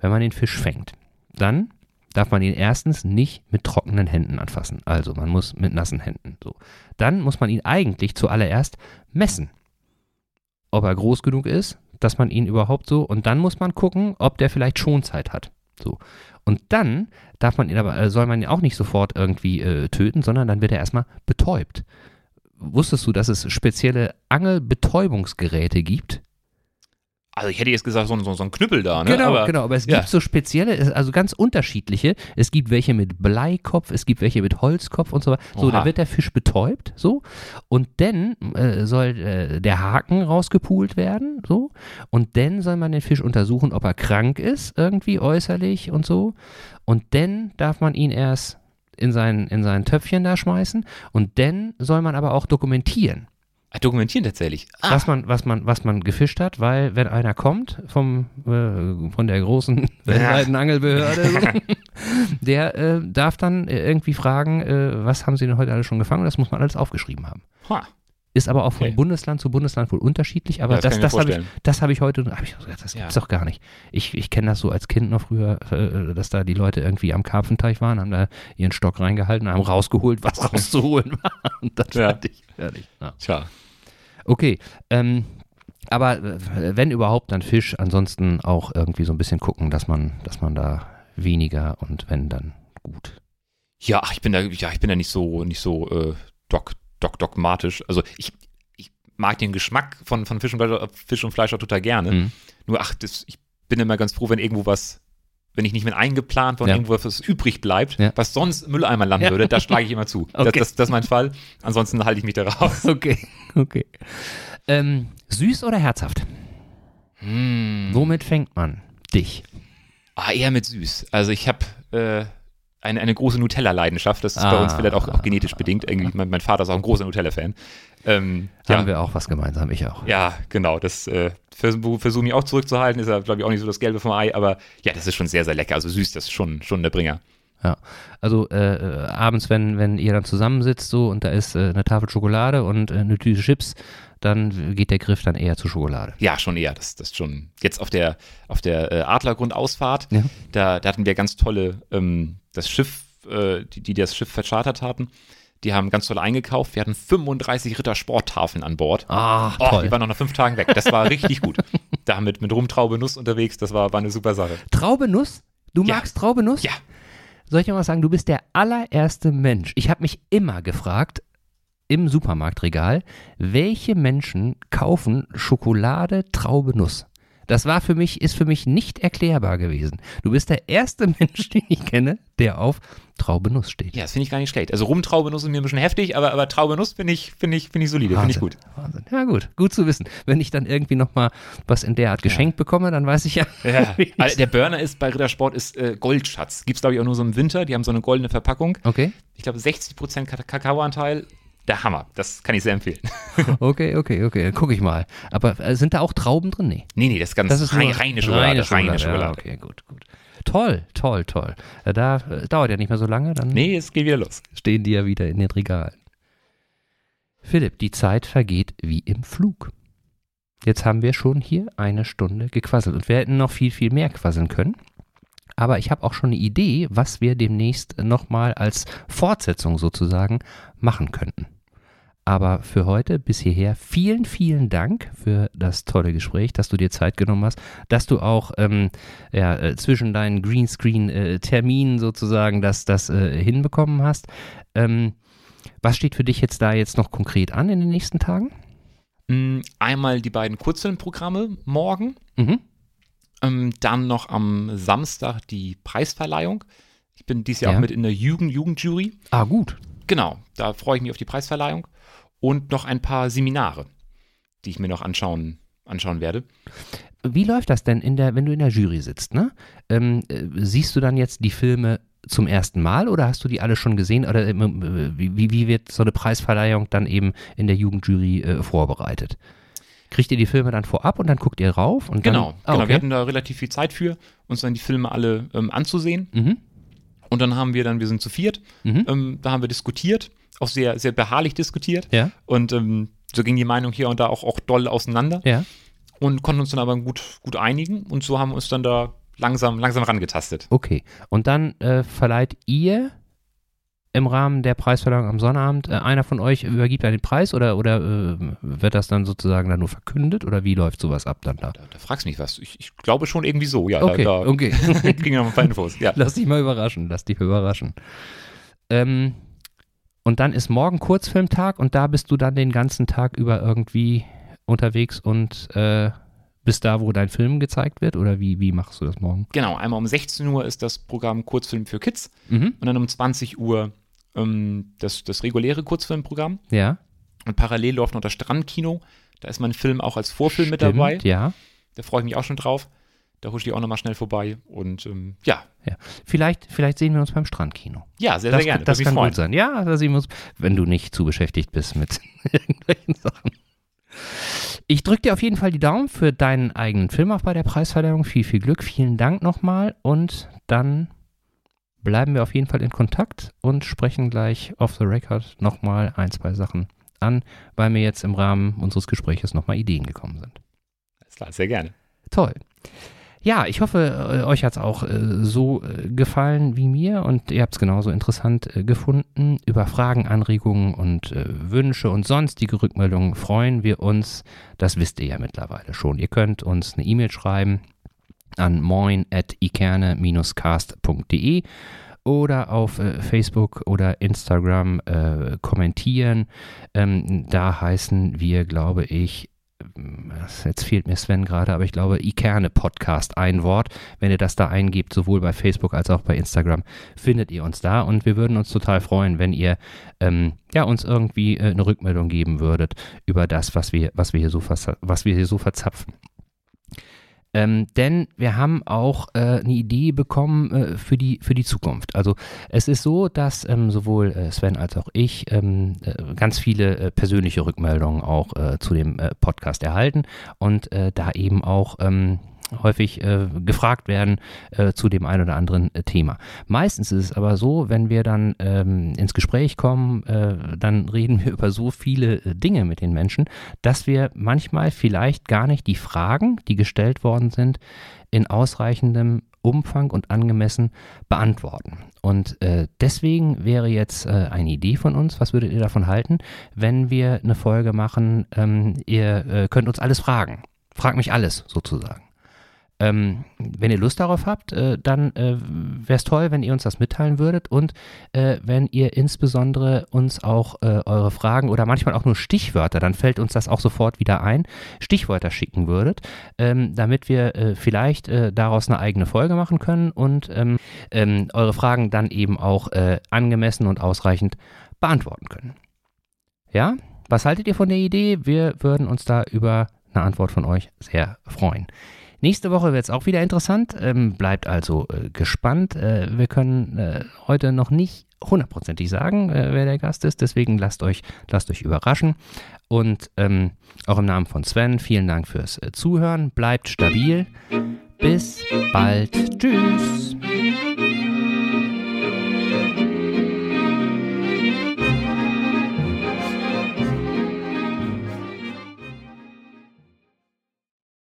wenn man den Fisch fängt, dann darf man ihn erstens nicht mit trockenen Händen anfassen. Also man muss mit nassen Händen. So. Dann muss man ihn eigentlich zuallererst messen, ob er groß genug ist, dass man ihn überhaupt so und dann muss man gucken, ob der vielleicht Schonzeit hat. So. Und dann darf man ihn aber, äh, soll man ihn auch nicht sofort irgendwie äh, töten, sondern dann wird er erstmal betäubt. Wusstest du, dass es spezielle Angelbetäubungsgeräte gibt? Also ich hätte jetzt gesagt, so, ein- so, so ein Knüppel da, ne? Genau, aber, genau. Aber es ja. gibt so spezielle, also ganz unterschiedliche. Es gibt welche mit Bleikopf, es gibt welche mit Holzkopf und so weiter. So, Oha. da wird der Fisch betäubt, so. Und dann äh, soll äh, der Haken rausgepult werden, so. Und dann soll man den Fisch untersuchen, ob er krank ist, irgendwie äußerlich und so. Und dann darf man ihn erst in sein, in sein Töpfchen da schmeißen. Und dann soll man aber auch dokumentieren dokumentieren tatsächlich. Ah, was man, was man, was man gefischt hat, weil wenn einer kommt vom, äh, von der großen weltweiten Angelbehörde, der äh, darf dann äh, irgendwie fragen, äh, was haben sie denn heute alles schon gefangen? Das muss man alles aufgeschrieben haben. ha. Ist aber auch von Okay. Bundesland zu Bundesland wohl unterschiedlich, aber Ja, das das, das, habe ich, das habe ich heute, hab ich das Ja. gibt's doch gar nicht. Ich, ich kenne das so als Kind noch früher, äh, dass da die Leute irgendwie am Karpfenteich waren, haben da ihren Stock reingehalten, haben rausgeholt, was rauszuholen war und dann Ja. fertig. fertig. Ja. Tja. Okay, ähm, aber äh, wenn überhaupt, dann Fisch. Ansonsten auch irgendwie so ein bisschen gucken, dass man, dass man da weniger und wenn dann gut. Ja, ich bin da, ja, ich bin da nicht so, nicht so äh, dog, dog, dogmatisch. Also ich, ich mag den Geschmack von, von Fisch, und Fleisch, Fisch und Fleisch auch total gerne. Mhm. Nur ach, das, ich bin immer ganz froh, wenn irgendwo was, wenn ich nicht mit eingeplant war und Ja. irgendwo was übrig bleibt, Ja. was sonst im Mülleimer landen Ja. würde, da schlage ich immer zu. Das, Okay. das, das ist mein Fall. Ansonsten halte ich mich da raus. Okay, okay. Ähm, süß oder herzhaft? Hm. Womit fängt man dich? Ah, eher mit süß. Also ich habe äh, eine, eine große Nutella-Leidenschaft. Das ist bei Ah. uns vielleicht auch, auch genetisch bedingt. Irgendwie, mein, mein Vater ist auch ein großer Nutella-Fan. Ähm, ja, Haben wir auch was gemeinsam, ich auch. ja, genau. Das äh, versuche versuch mich auch zurückzuhalten. Ist ja, glaube ich, auch nicht so das Gelbe vom Ei. Aber ja, das ist schon sehr, sehr lecker. Also süß, das ist schon, schon der Bringer. Ja, also äh, äh, abends, wenn, wenn ihr dann zusammensitzt so und da ist äh, eine Tafel Schokolade und äh, eine Tüte Chips, dann geht der Griff dann eher zur Schokolade. Ja, schon eher. Das, das schon. Jetzt auf der, auf der äh, Adlergrundausfahrt, Ja. da, da hatten wir ganz tolle, ähm, das Schiff, äh, die, die das Schiff verchartert hatten, die haben ganz toll eingekauft. Wir hatten 35 Ritter Sporttafeln an Bord. Ah, Oh, toll. die waren noch nach fünf Tagen weg. Das war richtig gut. Da mit, mit Rumtraube Nuss unterwegs, das war, war eine super Sache. Traubenuss? Du Ja. magst Traubenuss? Ja. Soll ich dir mal sagen, du bist der allererste Mensch. Ich habe mich immer gefragt im Supermarktregal, welche Menschen kaufen Schokolade Traubenuss? Das war für mich, ist für mich nicht erklärbar gewesen. Du bist der erste Mensch, den ich kenne, der auf Traubenuss steht. Ja, das finde ich gar nicht schlecht. Also Rumtraubenuss ist mir ein bisschen heftig, aber, aber Traubenuss finde ich, finde ich, finde ich solide, finde ich gut. Wahnsinn. Ja, gut. Gut zu wissen. Wenn ich dann irgendwie nochmal was in der Art geschenkt bekomme, dann weiß ich ja. Ja. Also der Burner ist bei Rittersport ist äh, Goldschatz. Gibt es, glaube ich, auch nur so im Winter. Die haben so eine goldene Verpackung. Okay, Ich glaube, 60% Ka- Kakaoanteil. Der Hammer. Das kann ich sehr empfehlen. okay, okay, okay. Dann gucke ich mal. Aber äh, sind da auch Trauben drin? Nee. Nee, nee, das ist ganz Das ist rein, nur reine Schokolade. Reine Schokolade. Ja, okay, gut, gut. Toll, toll, toll. Äh, Da äh, dauert ja nicht mehr so lange, dann Nee, es geht wieder los. stehen die ja wieder in den Regalen. Philipp, die Zeit vergeht wie im Flug. Jetzt haben wir schon hier eine Stunde gequasselt und wir hätten noch viel, viel mehr quasseln können. Aber ich habe auch schon eine Idee, was wir demnächst nochmal als Fortsetzung sozusagen machen könnten. Aber für heute bis hierher vielen, vielen Dank für das tolle Gespräch, dass du dir Zeit genommen hast, dass du auch ähm, ja, äh, zwischen deinen Greenscreen-Terminen sozusagen das, das äh, hinbekommen hast. Ähm, was steht für dich jetzt da jetzt noch konkret an in den nächsten Tagen? Mm, Einmal die beiden Kurzfilmprogramme morgen. Mhm. Ähm, dann noch am Samstag die Preisverleihung. Ich bin dieses Jahr Ja. auch mit in der Jugend Jugendjury. Ah, gut. Genau, da freue ich mich auf die Preisverleihung. Und noch ein paar Seminare, die ich mir noch anschauen, anschauen werde. Wie läuft das denn, in der, wenn du in der Jury sitzt? Ne? Ähm, äh, siehst du dann jetzt die Filme zum ersten Mal oder hast du die alle schon gesehen? Oder äh, wie, wie- wie wird so eine Preisverleihung dann eben in der Jugendjury äh, vorbereitet? Kriegt ihr die Filme dann vorab und dann guckt ihr rauf? Und dann, Genau, ah, genau. Wir okay. hatten da relativ viel Zeit für, uns dann die Filme alle ähm, anzusehen. Mhm. Und dann haben wir dann, wir sind zu viert, Mhm. ähm, da haben wir diskutiert, auch sehr, sehr beharrlich diskutiert. Ja, Und ähm, so ging die Meinung hier und da auch, auch doll auseinander ja. und konnten uns dann aber gut, gut einigen. Und so haben wir uns dann da langsam, langsam rangetastet. Okay. Und dann äh, verleiht ihr im Rahmen der Preisverleihung am Sonnabend, äh, einer von euch übergibt einen Preis oder, oder äh, wird das dann sozusagen dann nur verkündet oder wie läuft sowas ab dann da? Da, da fragst du mich was. Ich, ich glaube schon irgendwie so, ja. Okay, Da, da okay. kriegen wir noch ein paar Infos. Ja. Lass dich mal überraschen, lass dich mal überraschen. Ähm, und dann ist morgen Kurzfilmtag und da bist du dann den ganzen Tag über irgendwie unterwegs und äh, bist da, wo dein Film gezeigt wird? Oder wie, wie machst du das morgen? Genau, einmal um 16 Uhr ist das Programm Kurzfilm für Kids Mhm. und dann um 20 Uhr ähm, das, das reguläre Kurzfilmprogramm. Ja. Und parallel läuft noch das Strandkino. Da ist mein Film auch als Vorfilm mit Stimmt, dabei. Ja. Da freue ich mich auch schon drauf. Da husche ich auch nochmal schnell vorbei. Und ähm, ja, Vielleicht, vielleicht sehen wir uns beim Strandkino. ja, sehr, Das, sehr gerne. das mich kann freuen. gut sein. Ja, da sehen wir uns, wenn du nicht zu beschäftigt bist mit irgendwelchen Sachen. Ich drücke dir auf jeden Fall die Daumen für deinen eigenen Film auch bei der Preisverleihung. Viel, viel Glück. Vielen Dank nochmal. Und dann bleiben wir auf jeden Fall in Kontakt und sprechen gleich off the record nochmal ein, zwei Sachen an, weil mir jetzt im Rahmen unseres Gespräches nochmal Ideen gekommen sind. Alles klar, sehr gerne. Toll. Ja, ich hoffe, äh, euch hat es auch äh, so äh, gefallen wie mir und ihr habt es genauso interessant äh, gefunden. Über Fragen, Anregungen und Wünsche und sonstige Rückmeldungen freuen wir uns. Das wisst ihr ja mittlerweile schon. Ihr könnt uns eine E-Mail schreiben an moin.ikerne-cast.de oder auf äh, Facebook oder Instagram äh, kommentieren. Ähm, da heißen wir, glaube ich, ähm, jetzt fehlt mir Sven gerade, aber ich glaube, Ikerne Podcast, ein Wort. Wenn ihr das da eingebt, sowohl bei Facebook als auch bei Instagram, findet ihr uns da und wir würden uns total freuen, wenn ihr ähm, ja, uns irgendwie äh, eine Rückmeldung geben würdet über das, was wir, was wir, hier, so was wir hier so verzapfen. Ähm, denn wir haben auch äh, eine Idee bekommen äh, für, die, für die Zukunft. Also es ist so, dass ähm, sowohl äh, Sven als auch ich ähm, äh, ganz viele äh, persönliche Rückmeldungen auch äh, zu dem Podcast erhalten und da eben auch ähm, häufig äh, gefragt werden äh, zu dem einen oder anderen äh, Thema. Meistens ist es aber so, wenn wir dann ähm, ins Gespräch kommen, äh, dann reden wir über so viele äh, Dinge mit den Menschen, dass wir manchmal vielleicht gar nicht die Fragen, die gestellt worden sind, in ausreichendem Umfang und angemessen beantworten. Und äh, deswegen wäre jetzt äh, eine Idee von uns, was würdet ihr davon halten, wenn wir eine Folge machen, ähm, ihr äh, könnt uns alles fragen. Frag mich alles sozusagen. Ähm, wenn ihr Lust darauf habt, äh, dann äh, wäre es toll, wenn ihr uns das mitteilen würdet und äh, wenn ihr insbesondere uns auch äh, eure Fragen oder manchmal auch nur Stichwörter, dann fällt uns das auch sofort wieder ein, Stichwörter schicken würdet, ähm, damit wir äh, vielleicht äh, daraus eine eigene Folge machen können und ähm, ähm eure Fragen dann eben auch angemessen und ausreichend beantworten können. Ja, was haltet ihr von der Idee? Wir würden uns da über eine Antwort von euch sehr freuen. Nächste Woche wird es auch wieder interessant. Ähm, bleibt also äh, gespannt. Äh, wir können äh, heute noch nicht hundertprozentig sagen, äh, wer der Gast ist. Deswegen lasst euch, lasst euch überraschen. Und ähm, auch im Namen von Sven, vielen Dank fürs äh, Zuhören. Bleibt stabil. Bis bald. Tschüss.